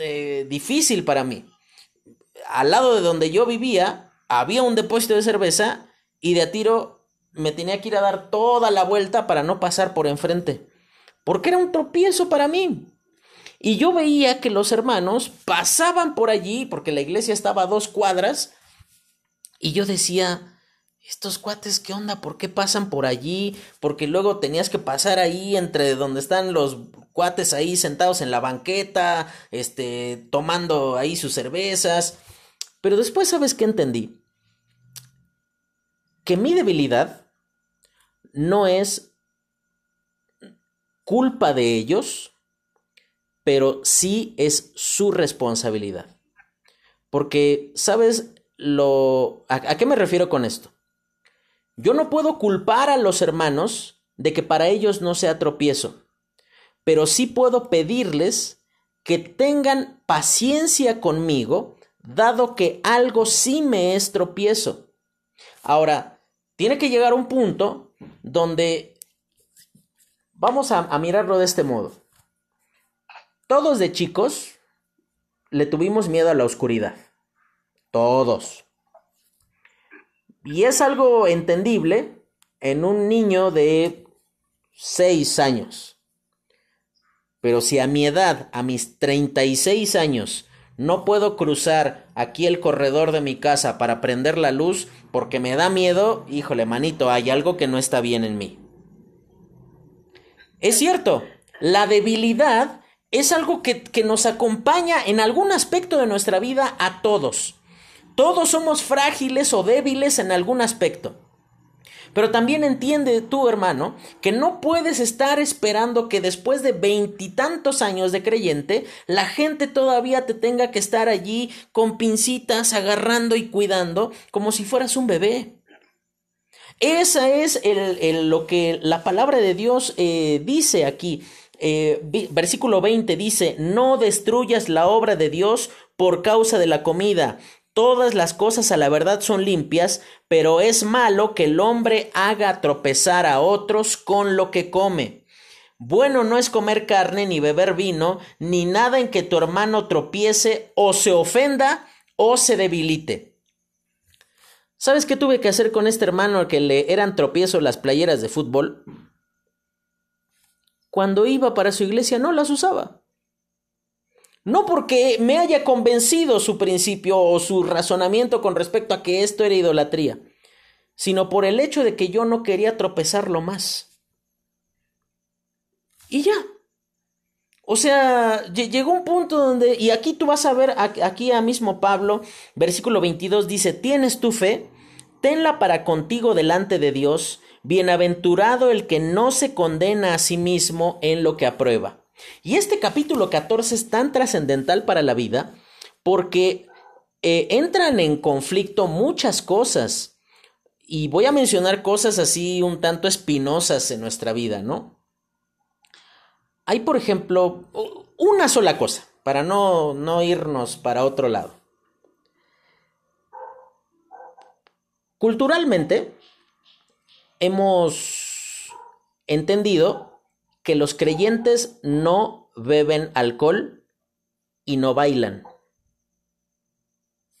eh, difícil para mí. Al lado de donde yo vivía, había un depósito de cerveza y de a tiro me tenía que ir a dar toda la vuelta para no pasar por enfrente, porque era un tropiezo para mí. Y yo veía que los hermanos pasaban por allí, porque la iglesia estaba a dos cuadras, y yo decía, estos cuates, ¿qué onda? ¿Por qué pasan por allí? Porque luego tenías que pasar ahí entre donde están los cuates ahí sentados en la banqueta, este, tomando ahí sus cervezas. Pero después, ¿sabes qué entendí? Que mi debilidad no es culpa de ellos, pero sí es su responsabilidad. Porque, ¿sabes lo... ¿A, qué me refiero con esto? Yo no puedo culpar a los hermanos de que para ellos no sea tropiezo, pero sí puedo pedirles que tengan paciencia conmigo, dado que algo sí me es tropiezo. Ahora, tiene que llegar un punto donde vamos a, mirarlo de este modo. Todos de chicos le tuvimos miedo a la oscuridad. Todos. Y es algo entendible en un niño de 6 años. Pero si a mi edad, a mis 36 años, no puedo cruzar aquí el corredor de mi casa para prender la luz porque me da miedo, híjole, manito, hay algo que no está bien en mí. Es cierto, la debilidad es algo que, que, nos acompaña en algún aspecto de nuestra vida a todos. Todos somos frágiles o débiles en algún aspecto. Pero también entiende tú, hermano, que no puedes estar esperando que después de veintitantos años de creyente, la gente todavía te tenga que estar allí con pincitas, agarrando y cuidando, como si fueras un bebé. Esa es el, lo que la palabra de Dios eh, dice aquí. Eh, versículo 20 dice, no destruyas la obra de Dios por causa de la comida. Todas las cosas a la verdad son limpias, pero es malo que el hombre haga tropezar a otros con lo que come. Bueno no es comer carne ni beber vino, ni nada en que tu hermano tropiece o se ofenda o se debilite. ¿Sabes qué tuve que hacer con este hermano que le eran tropiezos las playeras de fútbol? Cuando iba para su iglesia no las usaba. No porque me haya convencido su principio o su razonamiento con respecto a que esto era idolatría, sino por el hecho de que yo no quería tropezarlo más. Y ya. O sea, llegó un punto donde, y aquí tú vas a ver, aquí a mismo Pablo, versículo 22 dice, ¿tienes tu fe? Tenla para contigo delante de Dios, bienaventurado el que no se condena a sí mismo en lo que aprueba. Y este capítulo 14 es tan trascendental para la vida porque eh, entran en conflicto muchas cosas. Y voy a mencionar cosas así un tanto espinosas en nuestra vida, ¿no? Hay, por ejemplo, una sola cosa, para no, no irnos para otro lado. Culturalmente, hemos entendido que los creyentes no beben alcohol y no bailan.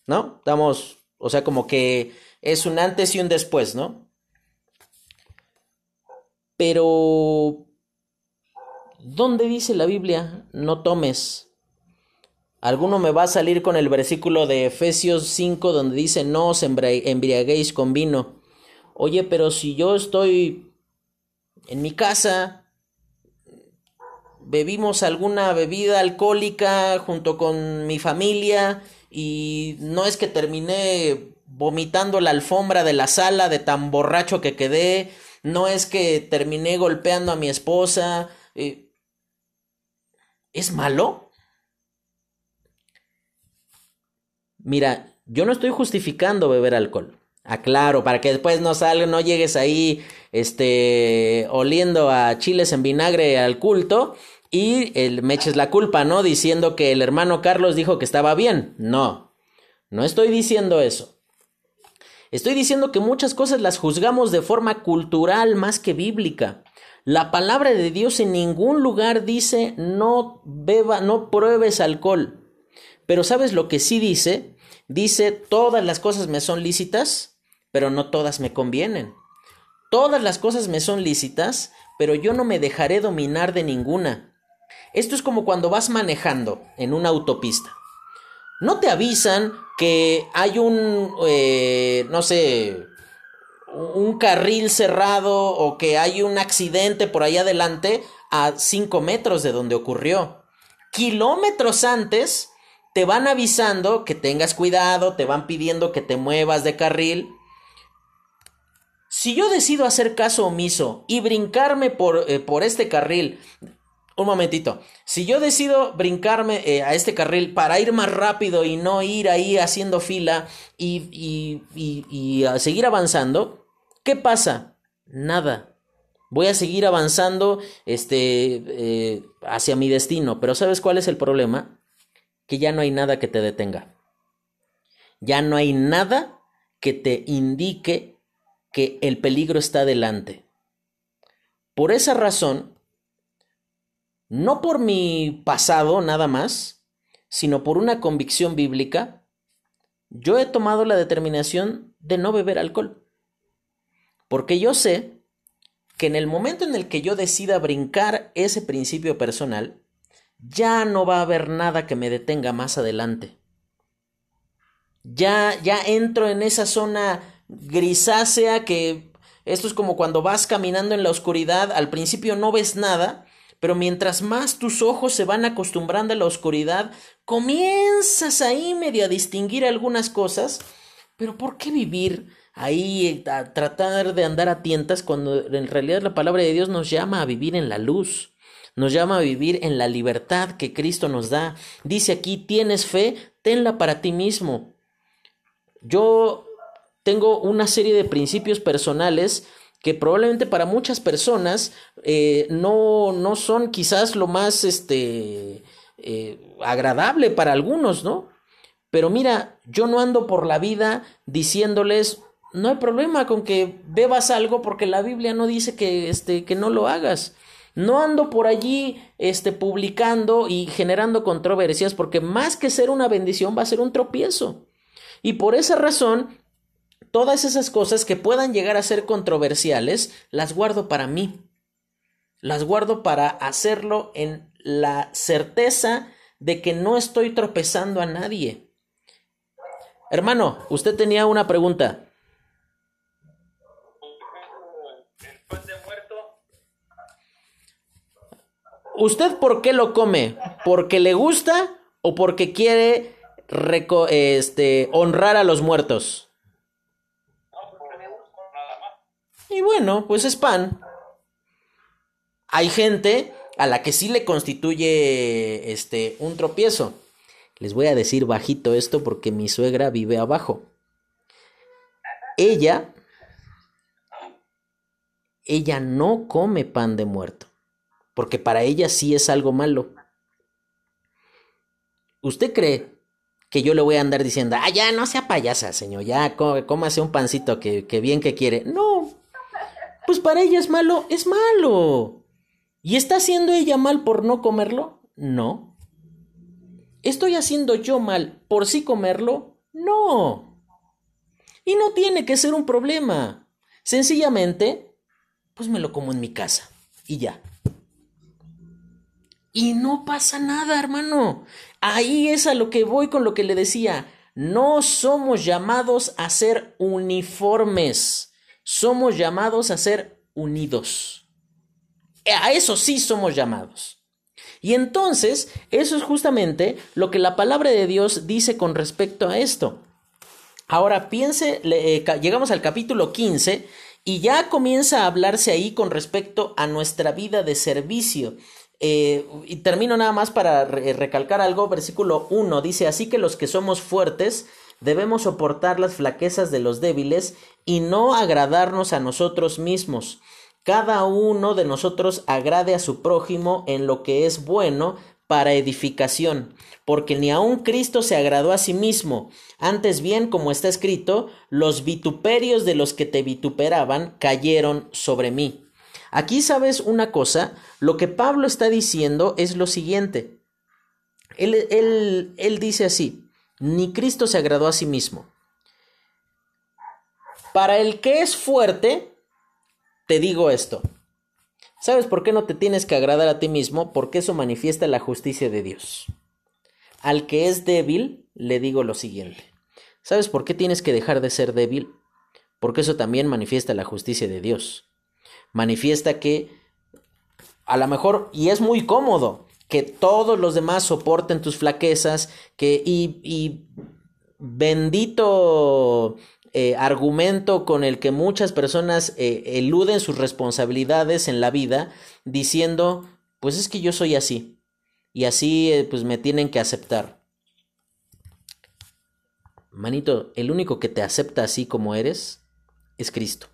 ¿No? Estamos, o sea, como que es un antes y un después, ¿no? Pero, ¿dónde dice la Biblia no tomes? Alguno me va a salir con el versículo de Efesios 5 donde dice no os embriaguéis con vino. Oye, pero si yo estoy en mi casa bebimos alguna bebida alcohólica junto con mi familia y no es que terminé vomitando la alfombra de la sala de tan borracho que quedé, no es que terminé golpeando a mi esposa. Eh, ¿Es malo? Mira, yo no estoy justificando beber alcohol. Aclaro, para que después no salga, no llegues ahí, este, oliendo a chiles en vinagre al culto y el, me eches la culpa, ¿no? Diciendo que el hermano Carlos dijo que estaba bien. No, no estoy diciendo eso. Estoy diciendo que muchas cosas las juzgamos de forma cultural más que bíblica. La palabra de Dios en ningún lugar dice no beba, no pruebes alcohol. Pero ¿sabes lo que sí dice? Dice todas las cosas me son lícitas, pero no todas me convienen. Todas las cosas me son lícitas, pero yo no me dejaré dominar de ninguna. Esto es como cuando vas manejando en una autopista. No te avisan que hay un, eh, no sé, un carril cerrado o que hay un accidente por ahí adelante a 5 metros de donde ocurrió. Kilómetros antes te van avisando que tengas cuidado, te van pidiendo que te muevas de carril. Si yo decido hacer caso omiso y brincarme por, eh, por este carril un momentito. Si yo decido brincarme eh, a este carril para ir más rápido y no ir ahí haciendo fila y, y, y, a seguir avanzando, ¿qué pasa? Nada. Voy a seguir avanzando este, eh, hacia mi destino. Pero ¿sabes cuál es el problema? Que ya no hay nada que te detenga. Ya no hay nada que te indique que el peligro está delante. Por esa razón, no por mi pasado nada más, sino por una convicción bíblica, yo he tomado la determinación de no beber alcohol. Porque yo sé que en el momento en el que yo decida brincar ese principio personal, ya no va a haber nada que me detenga más adelante. Ya, ya entro en esa zona grisácea que esto es como cuando vas caminando en la oscuridad, al principio no ves nada, pero mientras más tus ojos se van acostumbrando a la oscuridad, comienzas ahí medio a distinguir algunas cosas, pero ¿por qué vivir ahí a tratar de andar a tientas cuando en realidad la palabra de Dios nos llama a vivir en la luz? Nos llama a vivir en la libertad que Cristo nos da. Dice aquí, tienes fe, tenla para ti mismo. Yo tengo una serie de principios personales que probablemente para muchas personas eh, no, no, son quizás lo más este, eh, agradable para algunos, ¿no? Pero mira, yo no ando por la vida diciéndoles, no hay problema con que bebas algo porque la Biblia no dice que, este, que no lo hagas. No ando por allí este, publicando y generando controversias porque más que ser una bendición va a ser un tropiezo. Y por esa razón todas esas cosas que puedan llegar a ser controversiales, las guardo para mí. Las guardo para hacerlo en la certeza de que no estoy tropezando a nadie. Hermano, usted tenía una pregunta. ¿Usted por qué lo come? ¿Porque le gusta o porque quiere este, honrar a los muertos? Y bueno, pues es pan. Hay gente a la que sí le constituye este un tropiezo. Les voy a decir bajito esto porque mi suegra vive abajo. Ella ella no come pan de muerto, porque para ella sí es algo malo. ¿Usted cree que yo le voy a andar diciendo, ah, ya no sea payasa, señor, ya cómase un pancito que, que bien que quiere? No, pues para ella es malo, es malo. ¿Y está haciendo ella mal por no comerlo? No. ¿Estoy haciendo yo mal por sí comerlo? No. Y no tiene que ser un problema. Sencillamente, pues me lo como en mi casa. Y ya. Y no pasa nada, hermano. Ahí es a lo que voy con lo que le decía. No somos llamados a ser uniformes somos llamados a ser unidos. A eso sí somos llamados. Y entonces, eso es justamente lo que la palabra de Dios dice con respecto a esto. Ahora piense, eh, llegamos al capítulo 15 y ya comienza a hablarse ahí con respecto a nuestra vida de servicio. Eh, y termino nada más para recalcar algo, versículo 1 dice, así que los que somos fuertes, debemos soportar las flaquezas de los débiles y no agradarnos a nosotros mismos. Cada uno de nosotros agrade a su prójimo en lo que es bueno para edificación, porque ni aun Cristo se agradó a sí mismo. Antes bien, como está escrito, los vituperios de los que te vituperaban cayeron sobre mí. Aquí sabes una cosa, lo que Pablo está diciendo es lo siguiente. Él, él, él dice así, ni Cristo se agradó a sí mismo. Para el que es fuerte, te digo esto. ¿Sabes por qué no te tienes que agradar a ti mismo? Porque eso manifiesta la justicia de Dios. Al que es débil, le digo lo siguiente. ¿Sabes por qué tienes que dejar de ser débil? Porque eso también manifiesta la justicia de Dios. Manifiesta que a lo mejor, y es muy cómodo, que todos los demás soporten tus flaquezas, que y, bendito eh, argumento con el que muchas personas eh, eluden sus responsabilidades en la vida diciendo, pues es que yo soy así y así eh, pues me tienen que aceptar. Manito, el único que te acepta así como eres es Cristo.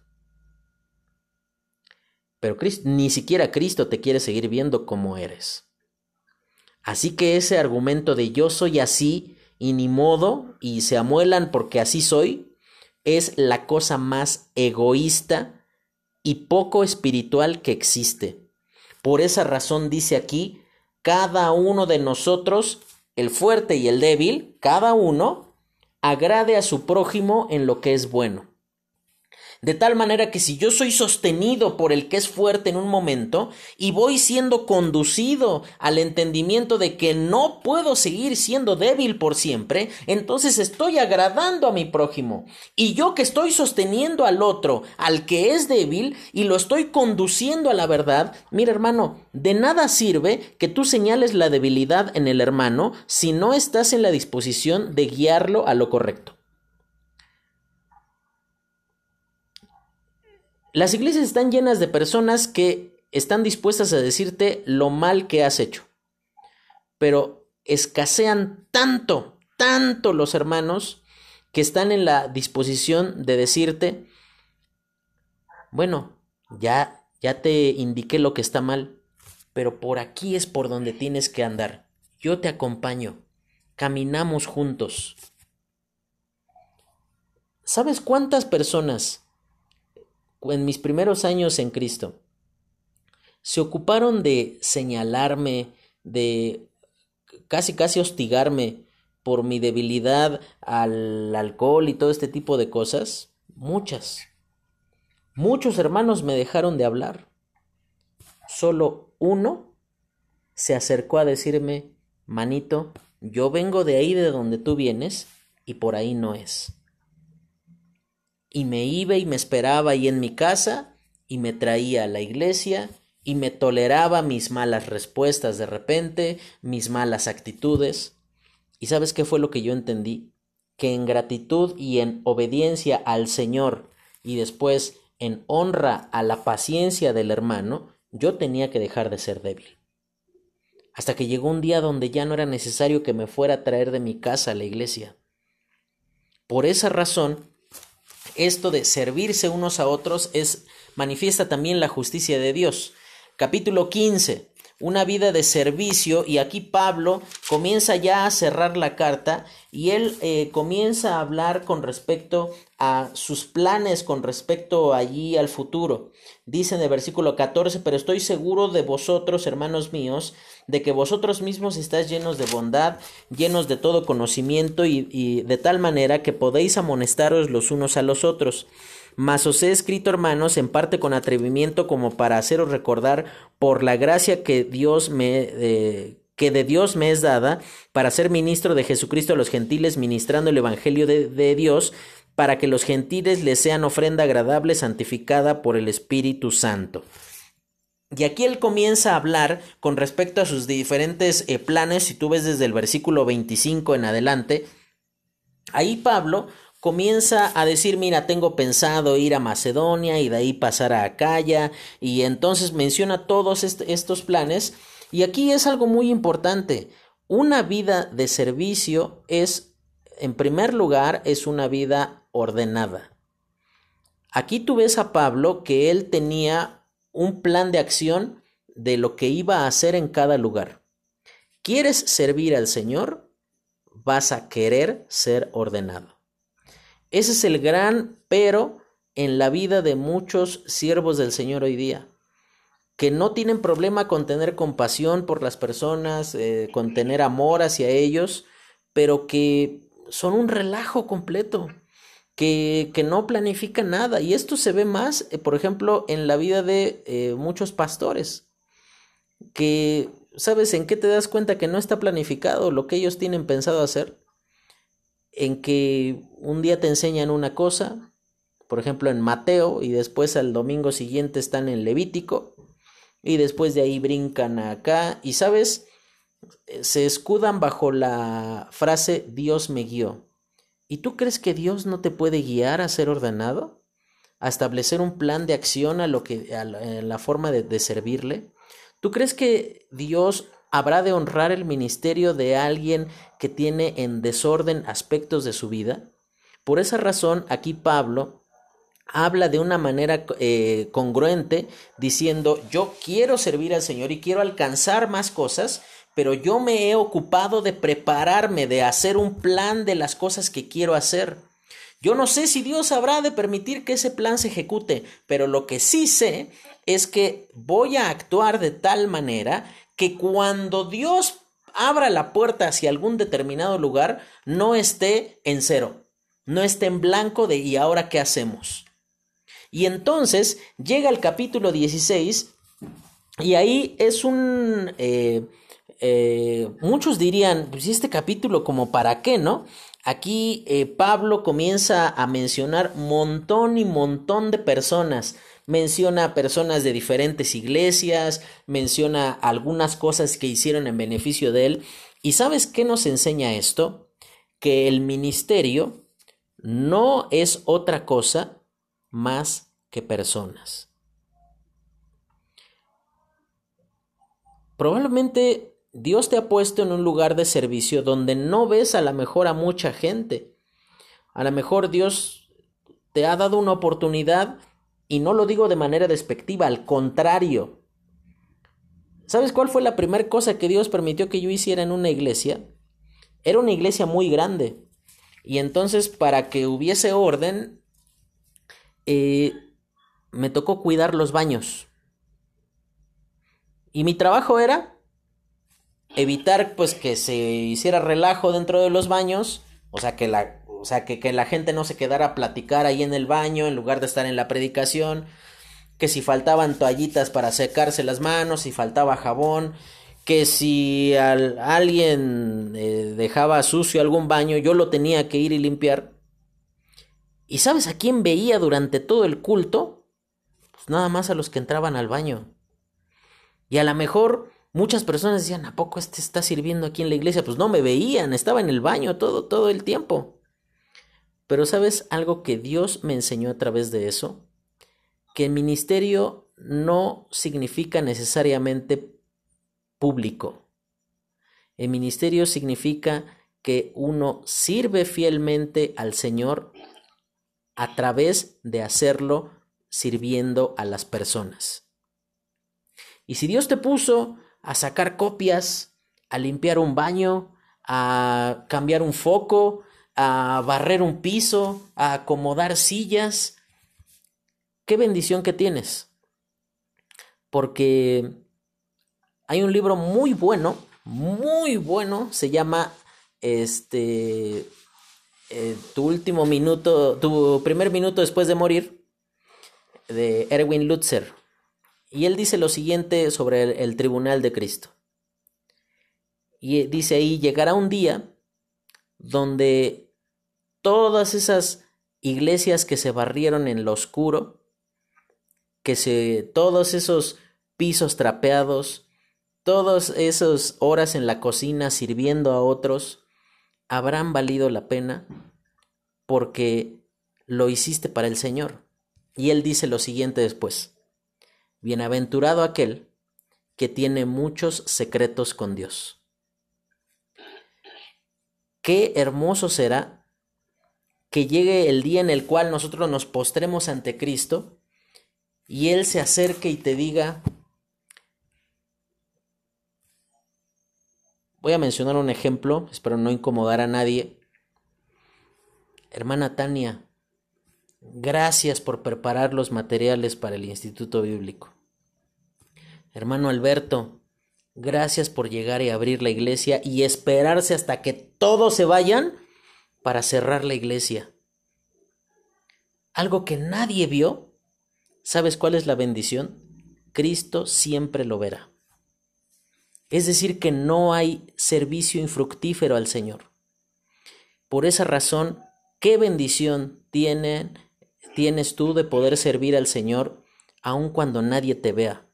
Pero ni siquiera Cristo te quiere seguir viendo como eres. Así que ese argumento de yo soy así y ni modo y se amuelan porque así soy es la cosa más egoísta y poco espiritual que existe. Por esa razón dice aquí, cada uno de nosotros, el fuerte y el débil, cada uno, agrade a su prójimo en lo que es bueno. De tal manera que si yo soy sostenido por el que es fuerte en un momento y voy siendo conducido al entendimiento de que no puedo seguir siendo débil por siempre, entonces estoy agradando a mi prójimo. Y yo que estoy sosteniendo al otro, al que es débil, y lo estoy conduciendo a la verdad, mira hermano, de nada sirve que tú señales la debilidad en el hermano si no estás en la disposición de guiarlo a lo correcto. Las iglesias están llenas de personas que están dispuestas a decirte lo mal que has hecho. Pero escasean tanto, tanto los hermanos que están en la disposición de decirte, bueno, ya ya te indiqué lo que está mal, pero por aquí es por donde tienes que andar. Yo te acompaño. Caminamos juntos. ¿Sabes cuántas personas en mis primeros años en Cristo, se ocuparon de señalarme, de casi casi hostigarme por mi debilidad al alcohol y todo este tipo de cosas, muchas. Muchos hermanos me dejaron de hablar. Solo uno se acercó a decirme, manito, yo vengo de ahí de donde tú vienes y por ahí no es y me iba y me esperaba ahí en mi casa y me traía a la iglesia y me toleraba mis malas respuestas de repente, mis malas actitudes. ¿Y sabes qué fue lo que yo entendí? Que en gratitud y en obediencia al Señor y después en honra a la paciencia del hermano, yo tenía que dejar de ser débil. Hasta que llegó un día donde ya no era necesario que me fuera a traer de mi casa a la iglesia. Por esa razón, esto de servirse unos a otros es manifiesta también la justicia de Dios. Capítulo 15 una vida de servicio y aquí Pablo comienza ya a cerrar la carta y él eh, comienza a hablar con respecto a sus planes con respecto allí al futuro. Dice en el versículo 14, pero estoy seguro de vosotros, hermanos míos, de que vosotros mismos estáis llenos de bondad, llenos de todo conocimiento y, y de tal manera que podéis amonestaros los unos a los otros. Mas os he escrito, hermanos, en parte con atrevimiento, como para haceros recordar por la gracia que Dios me que de Dios me es dada para ser ministro de Jesucristo a los gentiles, ministrando el Evangelio de, de Dios, para que los gentiles les sean ofrenda agradable, santificada por el Espíritu Santo. Y aquí él comienza a hablar con respecto a sus diferentes eh, planes, si tú ves desde el versículo 25 en adelante, ahí Pablo comienza a decir, mira, tengo pensado ir a Macedonia y de ahí pasar a Acaya, y entonces menciona todos estos planes, y aquí es algo muy importante, una vida de servicio es, en primer lugar, es una vida ordenada. Aquí tú ves a Pablo que él tenía un plan de acción de lo que iba a hacer en cada lugar. ¿Quieres servir al Señor? Vas a querer ser ordenado. Ese es el gran pero en la vida de muchos siervos del Señor hoy día, que no tienen problema con tener compasión por las personas, eh, con tener amor hacia ellos, pero que son un relajo completo, que, no planifican nada. Y esto se ve más, eh, por ejemplo, en la vida de eh, muchos pastores, que, ¿sabes en qué te das cuenta que no está planificado lo que ellos tienen pensado hacer? En que un día te enseñan una cosa, por ejemplo en Mateo, y después al domingo siguiente están en Levítico, y después de ahí brincan acá, y sabes, se escudan bajo la frase Dios me guió. ¿Y tú crees que Dios no te puede guiar a ser ordenado? ¿A establecer un plan de acción a, lo que, a la, forma de, de servirle? ¿Tú crees que Dios habrá de honrar el ministerio de alguien que tiene en desorden aspectos de su vida? Por esa razón, aquí Pablo habla de una manera eh, congruente diciendo, yo quiero servir al Señor y quiero alcanzar más cosas, pero yo me he ocupado de prepararme, de hacer un plan de las cosas que quiero hacer. Yo no sé si Dios habrá de permitir que ese plan se ejecute, pero lo que sí sé es que voy a actuar de tal manera que cuando Dios abra la puerta hacia algún determinado lugar, no esté en cero, no esté en blanco de ¿y ahora qué hacemos? Y entonces llega el capítulo 16 y ahí es un... Eh, eh, muchos dirían, pues este capítulo como para qué, ¿no? Aquí eh, Pablo comienza a mencionar montón y montón de personas. Menciona personas de diferentes iglesias, menciona algunas cosas que hicieron en beneficio de él. ¿Y sabes qué nos enseña esto? Que el ministerio no es otra cosa más que personas. Probablemente Dios te ha puesto en un lugar de servicio donde no ves a la mejor a mucha gente. A lo mejor Dios te ha dado una oportunidad y no lo digo de manera despectiva, al contrario. ¿Sabes cuál fue la primera cosa que Dios permitió que yo hiciera en una iglesia? Era una iglesia muy grande. Y entonces para que hubiese orden, eh, me tocó cuidar los baños. Y mi trabajo era evitar pues que se hiciera relajo dentro de los baños, o sea que la, o sea que, que la gente no se quedara a platicar ahí en el baño en lugar de estar en la predicación, que si faltaban toallitas para secarse las manos, si faltaba jabón, que si alguien eh, dejaba sucio algún baño, yo lo tenía que ir y limpiar. ¿Y sabes a quién veía durante todo el culto? Pues nada más a los que entraban al baño. Y a lo mejor Muchas personas decían, ¿a poco este está sirviendo aquí en la iglesia? Pues no me veían, estaba en el baño todo, todo el tiempo. Pero ¿sabes algo que Dios me enseñó a través de eso? Que el ministerio no significa necesariamente público. El ministerio significa que uno sirve fielmente al Señor a través de hacerlo sirviendo a las personas. Y si Dios te puso a sacar copias, a limpiar un baño, a cambiar un foco, a barrer un piso, a acomodar sillas. Qué bendición que tienes. Porque hay un libro muy bueno, muy bueno, se llama este eh, tu último minuto, tu primer minuto después de morir de Erwin Lutzer. Y él dice lo siguiente sobre el, tribunal de Cristo. Y dice ahí, llegará un día donde todas esas iglesias que se barrieron en lo oscuro, que se, todos esos pisos trapeados, todas esas horas en la cocina sirviendo a otros, habrán valido la pena porque lo hiciste para el Señor. Y él dice lo siguiente después. Bienaventurado aquel que tiene muchos secretos con Dios. Qué hermoso será que llegue el día en el cual nosotros nos postremos ante Cristo y Él se acerque y te diga, voy a mencionar un ejemplo, espero no incomodar a nadie. Hermana Tania, gracias por preparar los materiales para el Instituto Bíblico. Hermano Alberto, gracias por llegar y abrir la iglesia y esperarse hasta que todos se vayan para cerrar la iglesia. Algo que nadie vio. ¿Sabes cuál es la bendición? Cristo siempre lo verá. Es decir, que no hay servicio infructífero al Señor. Por esa razón, qué bendición tienes tú de poder servir al Señor aun cuando nadie te vea.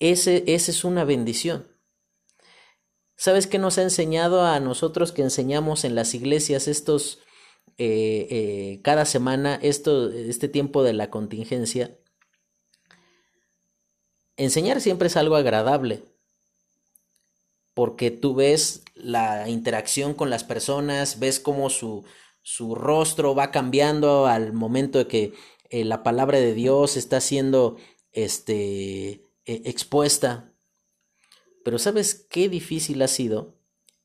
Ese, esa es una bendición. ¿Sabes qué nos ha enseñado a nosotros que enseñamos en las iglesias estos, eh, eh, cada semana, este tiempo de la contingencia? Enseñar siempre es algo agradable, porque tú ves la interacción con las personas, ves cómo su, su rostro va cambiando al momento de que eh, la palabra de Dios está siendo este, eh, expuesta. Pero ¿sabes qué difícil ha sido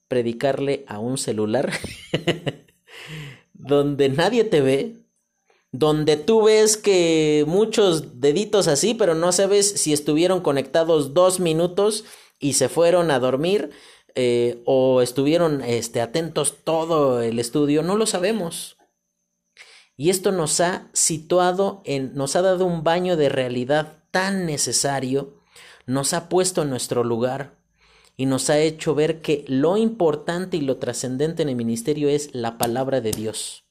predicarle a un celular donde nadie te ve, donde tú ves que muchos deditos así, pero no sabes si estuvieron conectados dos minutos y se fueron a dormir eh, o estuvieron este, atentos todo el estudio, no lo sabemos. Y esto nos ha situado en, nos ha dado un baño de realidad tan necesario, nos ha puesto en nuestro lugar y nos ha hecho ver que lo importante y lo trascendente en el ministerio es la palabra de Dios,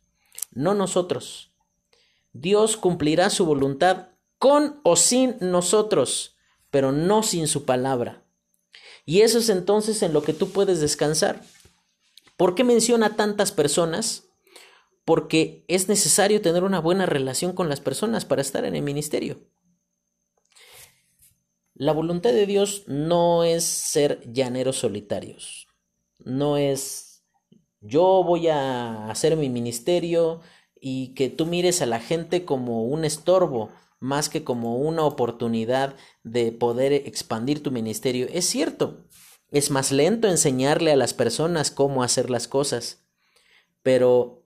no nosotros. Dios cumplirá su voluntad con o sin nosotros, pero no sin su palabra. Y eso es entonces en lo que tú puedes descansar. ¿Por qué menciona tantas personas? Porque es necesario tener una buena relación con las personas para estar en el ministerio. La voluntad de Dios no es ser llaneros solitarios. No es yo voy a hacer mi ministerio y que tú mires a la gente como un estorbo más que como una oportunidad de poder expandir tu ministerio. Es cierto, es más lento enseñarle a las personas cómo hacer las cosas, pero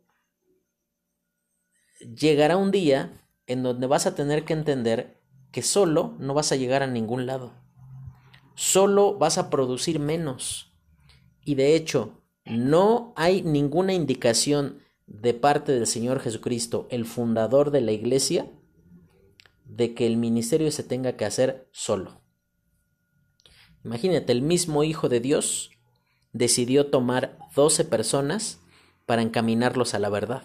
llegará un día en donde vas a tener que entender que solo no vas a llegar a ningún lado. Solo vas a producir menos. Y de hecho, no hay ninguna indicación de parte del Señor Jesucristo, el fundador de la iglesia, de que el ministerio se tenga que hacer solo. Imagínate, el mismo Hijo de Dios decidió tomar doce personas para encaminarlos a la verdad.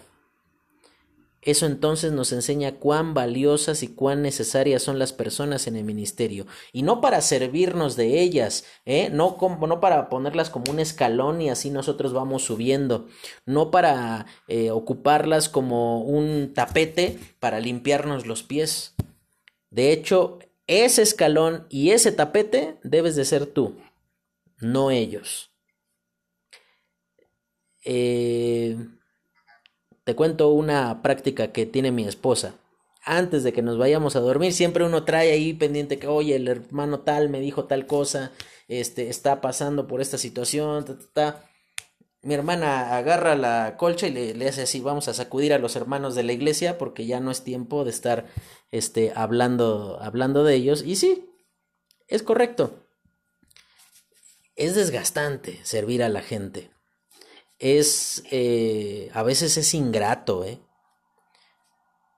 Eso entonces nos enseña cuán valiosas y cuán necesarias son las personas en el ministerio. Y no para servirnos de ellas, ¿eh? no, como, no para ponerlas como un escalón y así nosotros vamos subiendo. No para eh, ocuparlas como un tapete para limpiarnos los pies. De hecho, ese escalón y ese tapete debes de ser tú, no ellos. Eh, te cuento una práctica que tiene mi esposa. Antes de que nos vayamos a dormir, siempre uno trae ahí pendiente que, oye, el hermano tal me dijo tal cosa, este, está pasando por esta situación, ta, Mi hermana agarra la colcha y le, le, hace así, vamos a sacudir a los hermanos de la iglesia porque ya no es tiempo de estar este, hablando, hablando de ellos. Y sí, es correcto. Es desgastante servir a la gente. Es, eh, a veces es ingrato, ¿eh?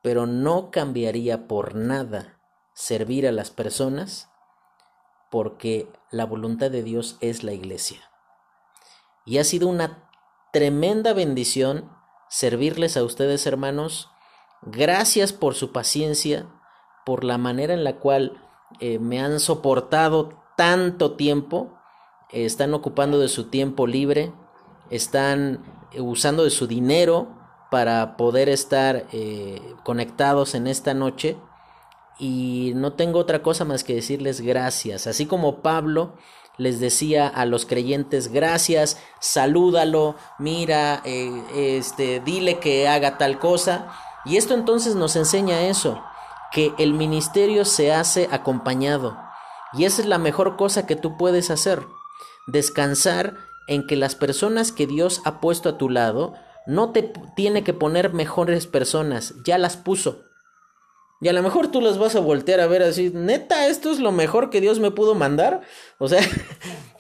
Pero no cambiaría por nada servir a las personas porque la voluntad de Dios es la iglesia. Y ha sido una tremenda bendición servirles a ustedes, hermanos, Gracias por su paciencia, por la manera en la cual eh, me han soportado tanto tiempo. están ocupando de su tiempo libre, están eh, usando de su dinero para poder estar eh, conectados en esta noche. Y no tengo otra cosa más que decirles gracias. Así como Pablo les decía a los creyentes gracias, salúdalo, mira, este, dile que haga tal cosa. Y esto entonces nos enseña eso, que el ministerio se hace acompañado. Y esa es la mejor cosa que tú puedes hacer, descansar en que las personas que Dios ha puesto a tu lado no te tiene que poner mejores personas, ya las puso. Y a lo mejor tú las vas a voltear a ver así, neta, esto es lo mejor que Dios me pudo mandar. O sea,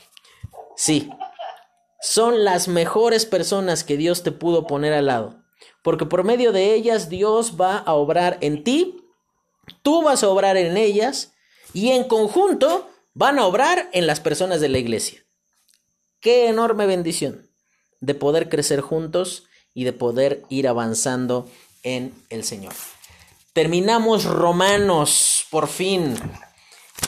sí, son las mejores personas que Dios te pudo poner al lado porque por medio de ellas Dios va a obrar en ti, tú vas a obrar en ellas y en conjunto van a obrar en las personas de la iglesia. Qué enorme bendición de poder crecer juntos y de poder ir avanzando en el Señor. Terminamos Romanos por fin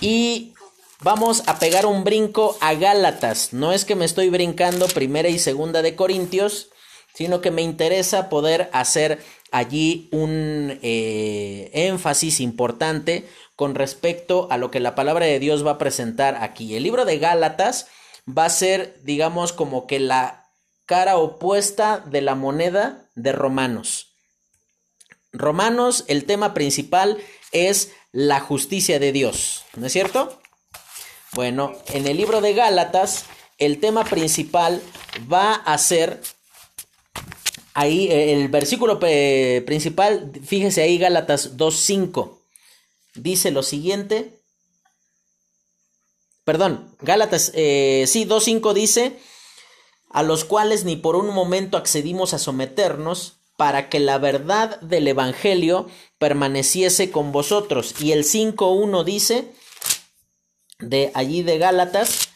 y vamos a pegar un brinco a Gálatas. No es que me estoy brincando primera y segunda de Corintios, sino que me interesa poder hacer allí un eh, énfasis importante con respecto a lo que la palabra de Dios va a presentar aquí. El libro de Gálatas va a ser, digamos, como que la cara opuesta de la moneda de Romanos. Romanos, el tema principal es la justicia de Dios, ¿no es cierto? Bueno, en el libro de Gálatas, el tema principal va a ser Ahí eh, el versículo principal, fíjese ahí Gálatas 2.5, dice lo siguiente. Perdón, Gálatas, eh, sí, 2.5 dice, a los cuales ni por un momento accedimos a someternos, para que la verdad del Evangelio permaneciese con vosotros. Y el 5.1 dice, de allí de Gálatas,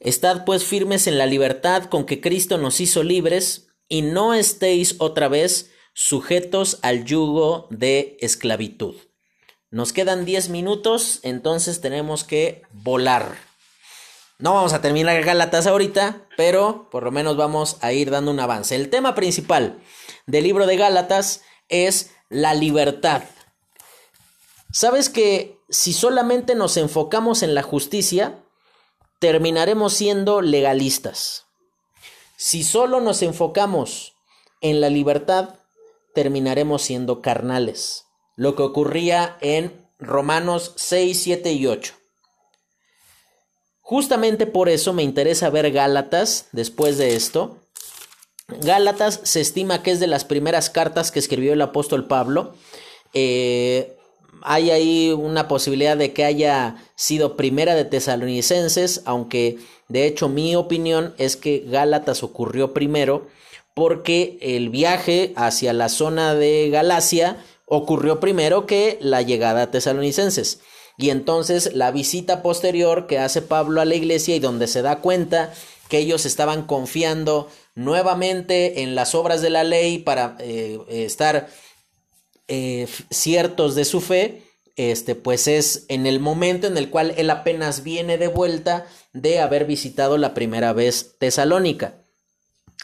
Estad pues firmes en la libertad con que Cristo nos hizo libres, y no estéis otra vez sujetos al yugo de esclavitud. Nos quedan 10 minutos, entonces tenemos que volar. No vamos a terminar Gálatas ahorita, pero por lo menos vamos a ir dando un avance. El tema principal del libro de Gálatas es la libertad. ¿Sabes que si solamente nos enfocamos en la justicia, terminaremos siendo legalistas? Si solo nos enfocamos en la libertad, terminaremos siendo carnales. Lo que ocurría en Romanos 6, 7 y 8. Justamente por eso me interesa ver Gálatas después de esto. Gálatas se estima que es de las primeras cartas que escribió el apóstol Pablo. Eh, hay ahí una posibilidad de que haya sido primera de tesalonicenses, aunque de hecho mi opinión es que Gálatas ocurrió primero porque el viaje hacia la zona de Galacia ocurrió primero que la llegada a tesalonicenses. Y entonces la visita posterior que hace Pablo a la iglesia y donde se da cuenta que ellos estaban confiando nuevamente en las obras de la ley para eh, estar eh, ciertos de su fe, este, pues es en el momento en el cual él apenas viene de vuelta de haber visitado la primera vez Tesalónica.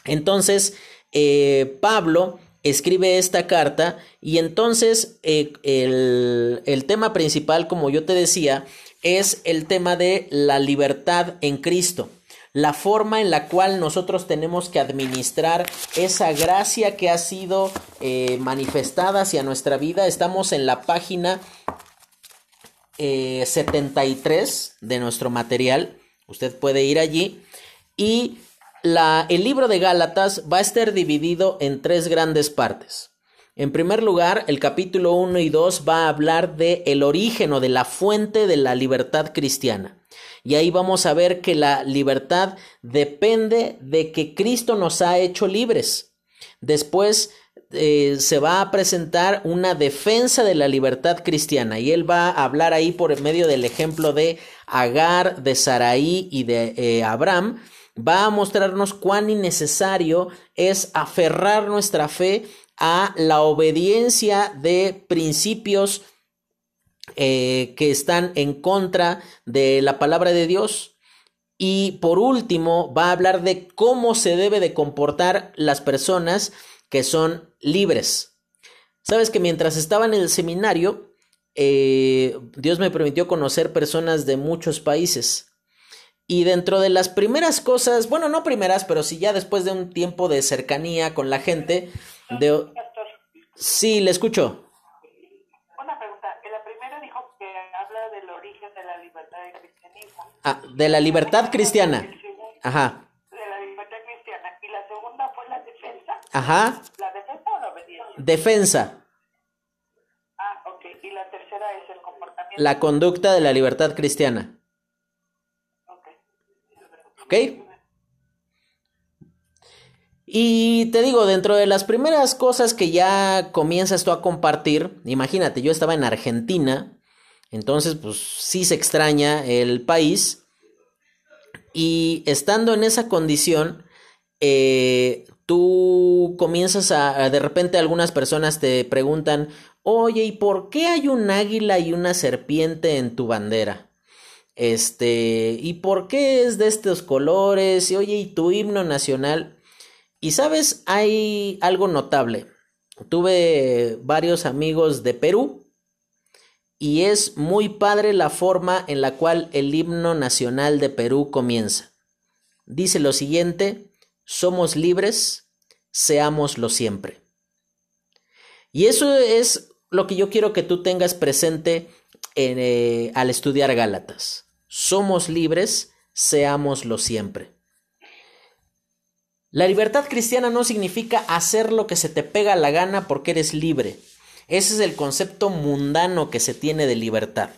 Entonces, eh, Pablo escribe esta carta y entonces eh, el, el tema principal, como yo te decía, es el tema de la libertad en Cristo la forma en la cual nosotros tenemos que administrar esa gracia que ha sido eh, manifestada hacia nuestra vida. Estamos en la página 73 eh, de nuestro material. Usted puede ir allí y el libro de Gálatas va a estar dividido en tres grandes partes. En primer lugar, el capítulo 1 y 2 va a hablar de el origen o de la fuente de la libertad cristiana. Y ahí vamos a ver que la libertad depende de que Cristo nos ha hecho libres. Después eh, se va a presentar una defensa de la libertad cristiana y él va a hablar ahí por medio del ejemplo de Agar, de Saraí y de eh, Abraham. Va a mostrarnos cuán innecesario es aferrar nuestra fe a la obediencia de principios eh, que están en contra de la palabra de Dios. Y por último, va a hablar de cómo se debe de comportar las personas que son libres. Sabes que mientras estaba en el seminario, eh, Dios me permitió conocer personas de muchos países. Y dentro de las primeras cosas, bueno, no primeras, pero sí ya después de un tiempo de cercanía con la gente, de... Sí, le escucho. Ah, de la libertad cristiana. Ajá. De la libertad cristiana. Y la segunda fue la defensa. Ajá. ¿La defensa o la obediencia? Defensa. Ah, ok. Y la tercera es el comportamiento. La conducta de la libertad cristiana. Ok. Y te digo, dentro de las primeras cosas que ya comienzas tú a compartir, imagínate, yo estaba en Argentina entonces, pues sí se extraña el país. Y estando en esa condición, eh, tú comienzas a, de repente algunas personas te preguntan, oye, ¿y por qué hay un águila y una serpiente en tu bandera? Este, ¿y por qué es de estos colores? Y oye, ¿y tu himno nacional? Y sabes, hay algo notable. Tuve varios amigos de Perú y es muy padre la forma en la cual el himno nacional de Perú comienza. Dice lo siguiente, somos libres, seámoslo siempre. Y eso es lo que yo quiero que tú tengas presente eh, al estudiar Gálatas. Somos libres, seámoslo siempre. La libertad cristiana no significa hacer lo que se te pega la gana porque eres libre. Ese es el concepto mundano que se tiene de libertad.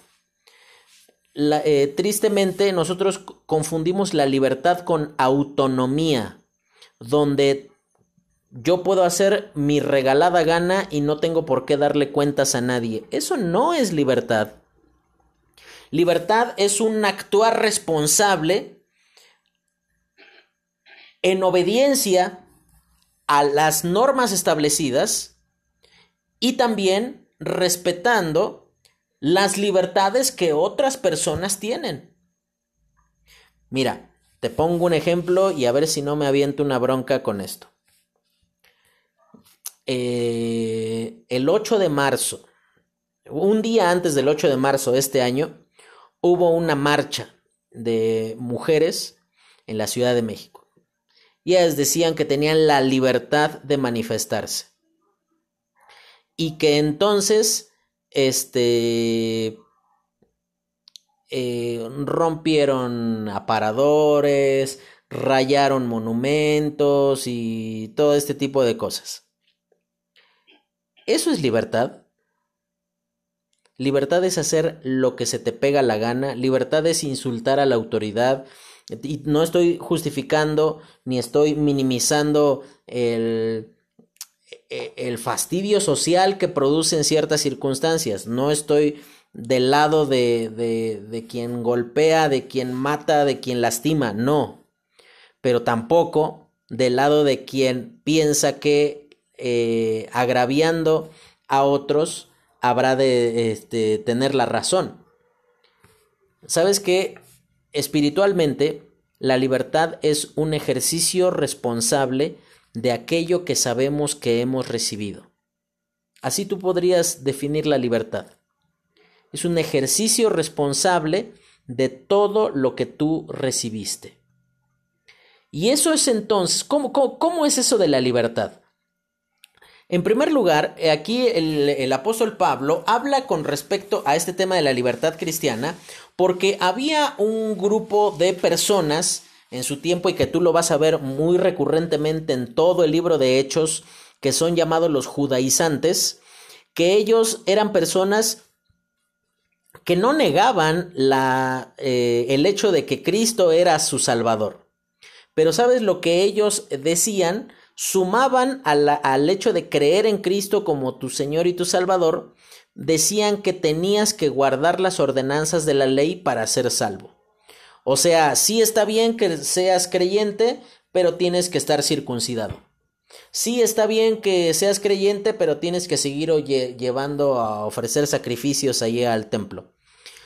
Eh, tristemente nosotros confundimos la libertad con autonomía, donde yo puedo hacer mi regalada gana y no tengo por qué darle cuentas a nadie. Eso no es libertad. Libertad es un actuar responsable en obediencia a las normas establecidas y también respetando las libertades que otras personas tienen. Mira, te pongo un ejemplo y a ver si no me aviento una bronca con esto. Eh, el 8 de marzo, un día antes del 8 de marzo de este año, hubo una marcha de mujeres en la Ciudad de México. Y ellas decían que tenían la libertad de manifestarse. Y que entonces, este, eh, rompieron aparadores, rayaron monumentos y todo este tipo de cosas. ¿Eso es libertad? Libertad es hacer lo que se te pega la gana, libertad es insultar a la autoridad, y no estoy justificando ni estoy minimizando el, e, el fastidio social que producen ciertas circunstancias, no estoy del lado de, de, de quien golpea, de quien mata, de quien lastima, no, pero tampoco del lado de quien piensa que eh, agraviando a otros habrá de este, tener la razón. ¿Sabes que Espiritualmente, la libertad es un ejercicio responsable de aquello que sabemos que hemos recibido. Así tú podrías definir la libertad. Es un ejercicio responsable de todo lo que tú recibiste. Y eso es entonces, ¿cómo, cómo, es eso de la libertad? En primer lugar, aquí el, el, apóstol Pablo habla con respecto a este tema de la libertad cristiana, porque había un grupo de personas en su tiempo y que tú lo vas a ver muy recurrentemente en todo el libro de Hechos, que son llamados los judaizantes, que ellos eran personas que no negaban la, eh, el hecho de que Cristo era su Salvador. Pero sabes lo que ellos decían, sumaban al hecho de creer en Cristo como tu Señor y tu Salvador, decían que tenías que guardar las ordenanzas de la ley para ser salvo. O sea, sí está bien que seas creyente, pero tienes que estar circuncidado. Sí está bien que seas creyente, pero tienes que seguir llevando a ofrecer sacrificios allí al templo.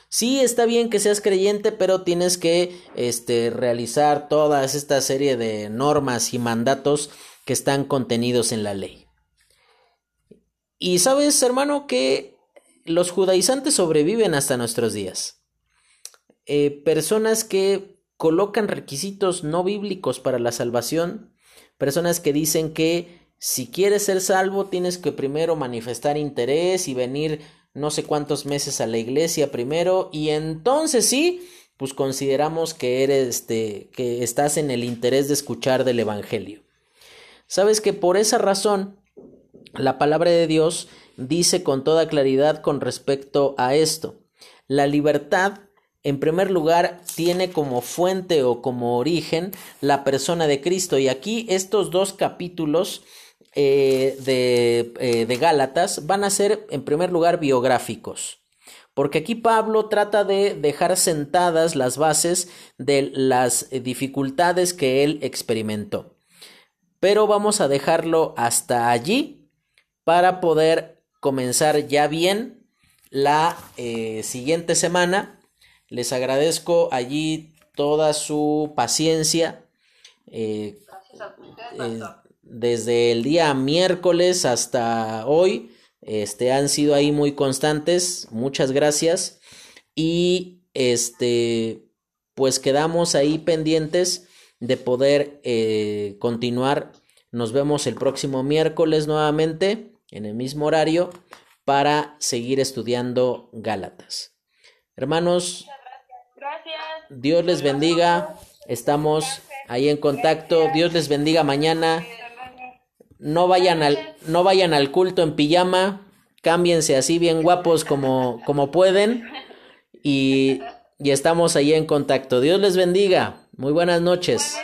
Sí está bien que seas creyente, pero tienes que este, realizar toda esta serie de normas y mandatos que están contenidos en la ley. Y sabes, hermano, que los judaizantes sobreviven hasta nuestros días. Eh, personas que colocan requisitos no bíblicos para la salvación Personas que dicen que si quieres ser salvo tienes que primero manifestar interés y venir no sé cuántos meses a la iglesia primero y entonces sí, pues consideramos que eres este que estás en el interés de escuchar del evangelio. Sabes que por esa razón la palabra de Dios dice con toda claridad con respecto a esto. La libertad en primer lugar, tiene como fuente o como origen la persona de Cristo. Y aquí estos dos capítulos eh, de, eh, de Gálatas van a ser, en primer lugar, biográficos. Porque aquí Pablo trata de dejar sentadas las bases de las dificultades que él experimentó. Pero vamos a dejarlo hasta allí para poder comenzar ya bien la eh, siguiente semana les agradezco allí toda su paciencia. Eh, eh, desde el día miércoles hasta hoy, este, han sido ahí muy constantes. Muchas gracias. Y este, pues quedamos ahí pendientes de poder eh, continuar. Nos vemos el próximo miércoles nuevamente en el mismo horario para seguir estudiando Gálatas. Hermanos, Dios les bendiga. Estamos ahí en contacto. Dios les bendiga mañana. No vayan al, no vayan al culto en pijama. Cámbiense así bien guapos como, como pueden. Y, y estamos ahí en contacto. Dios les bendiga. Muy buenas noches.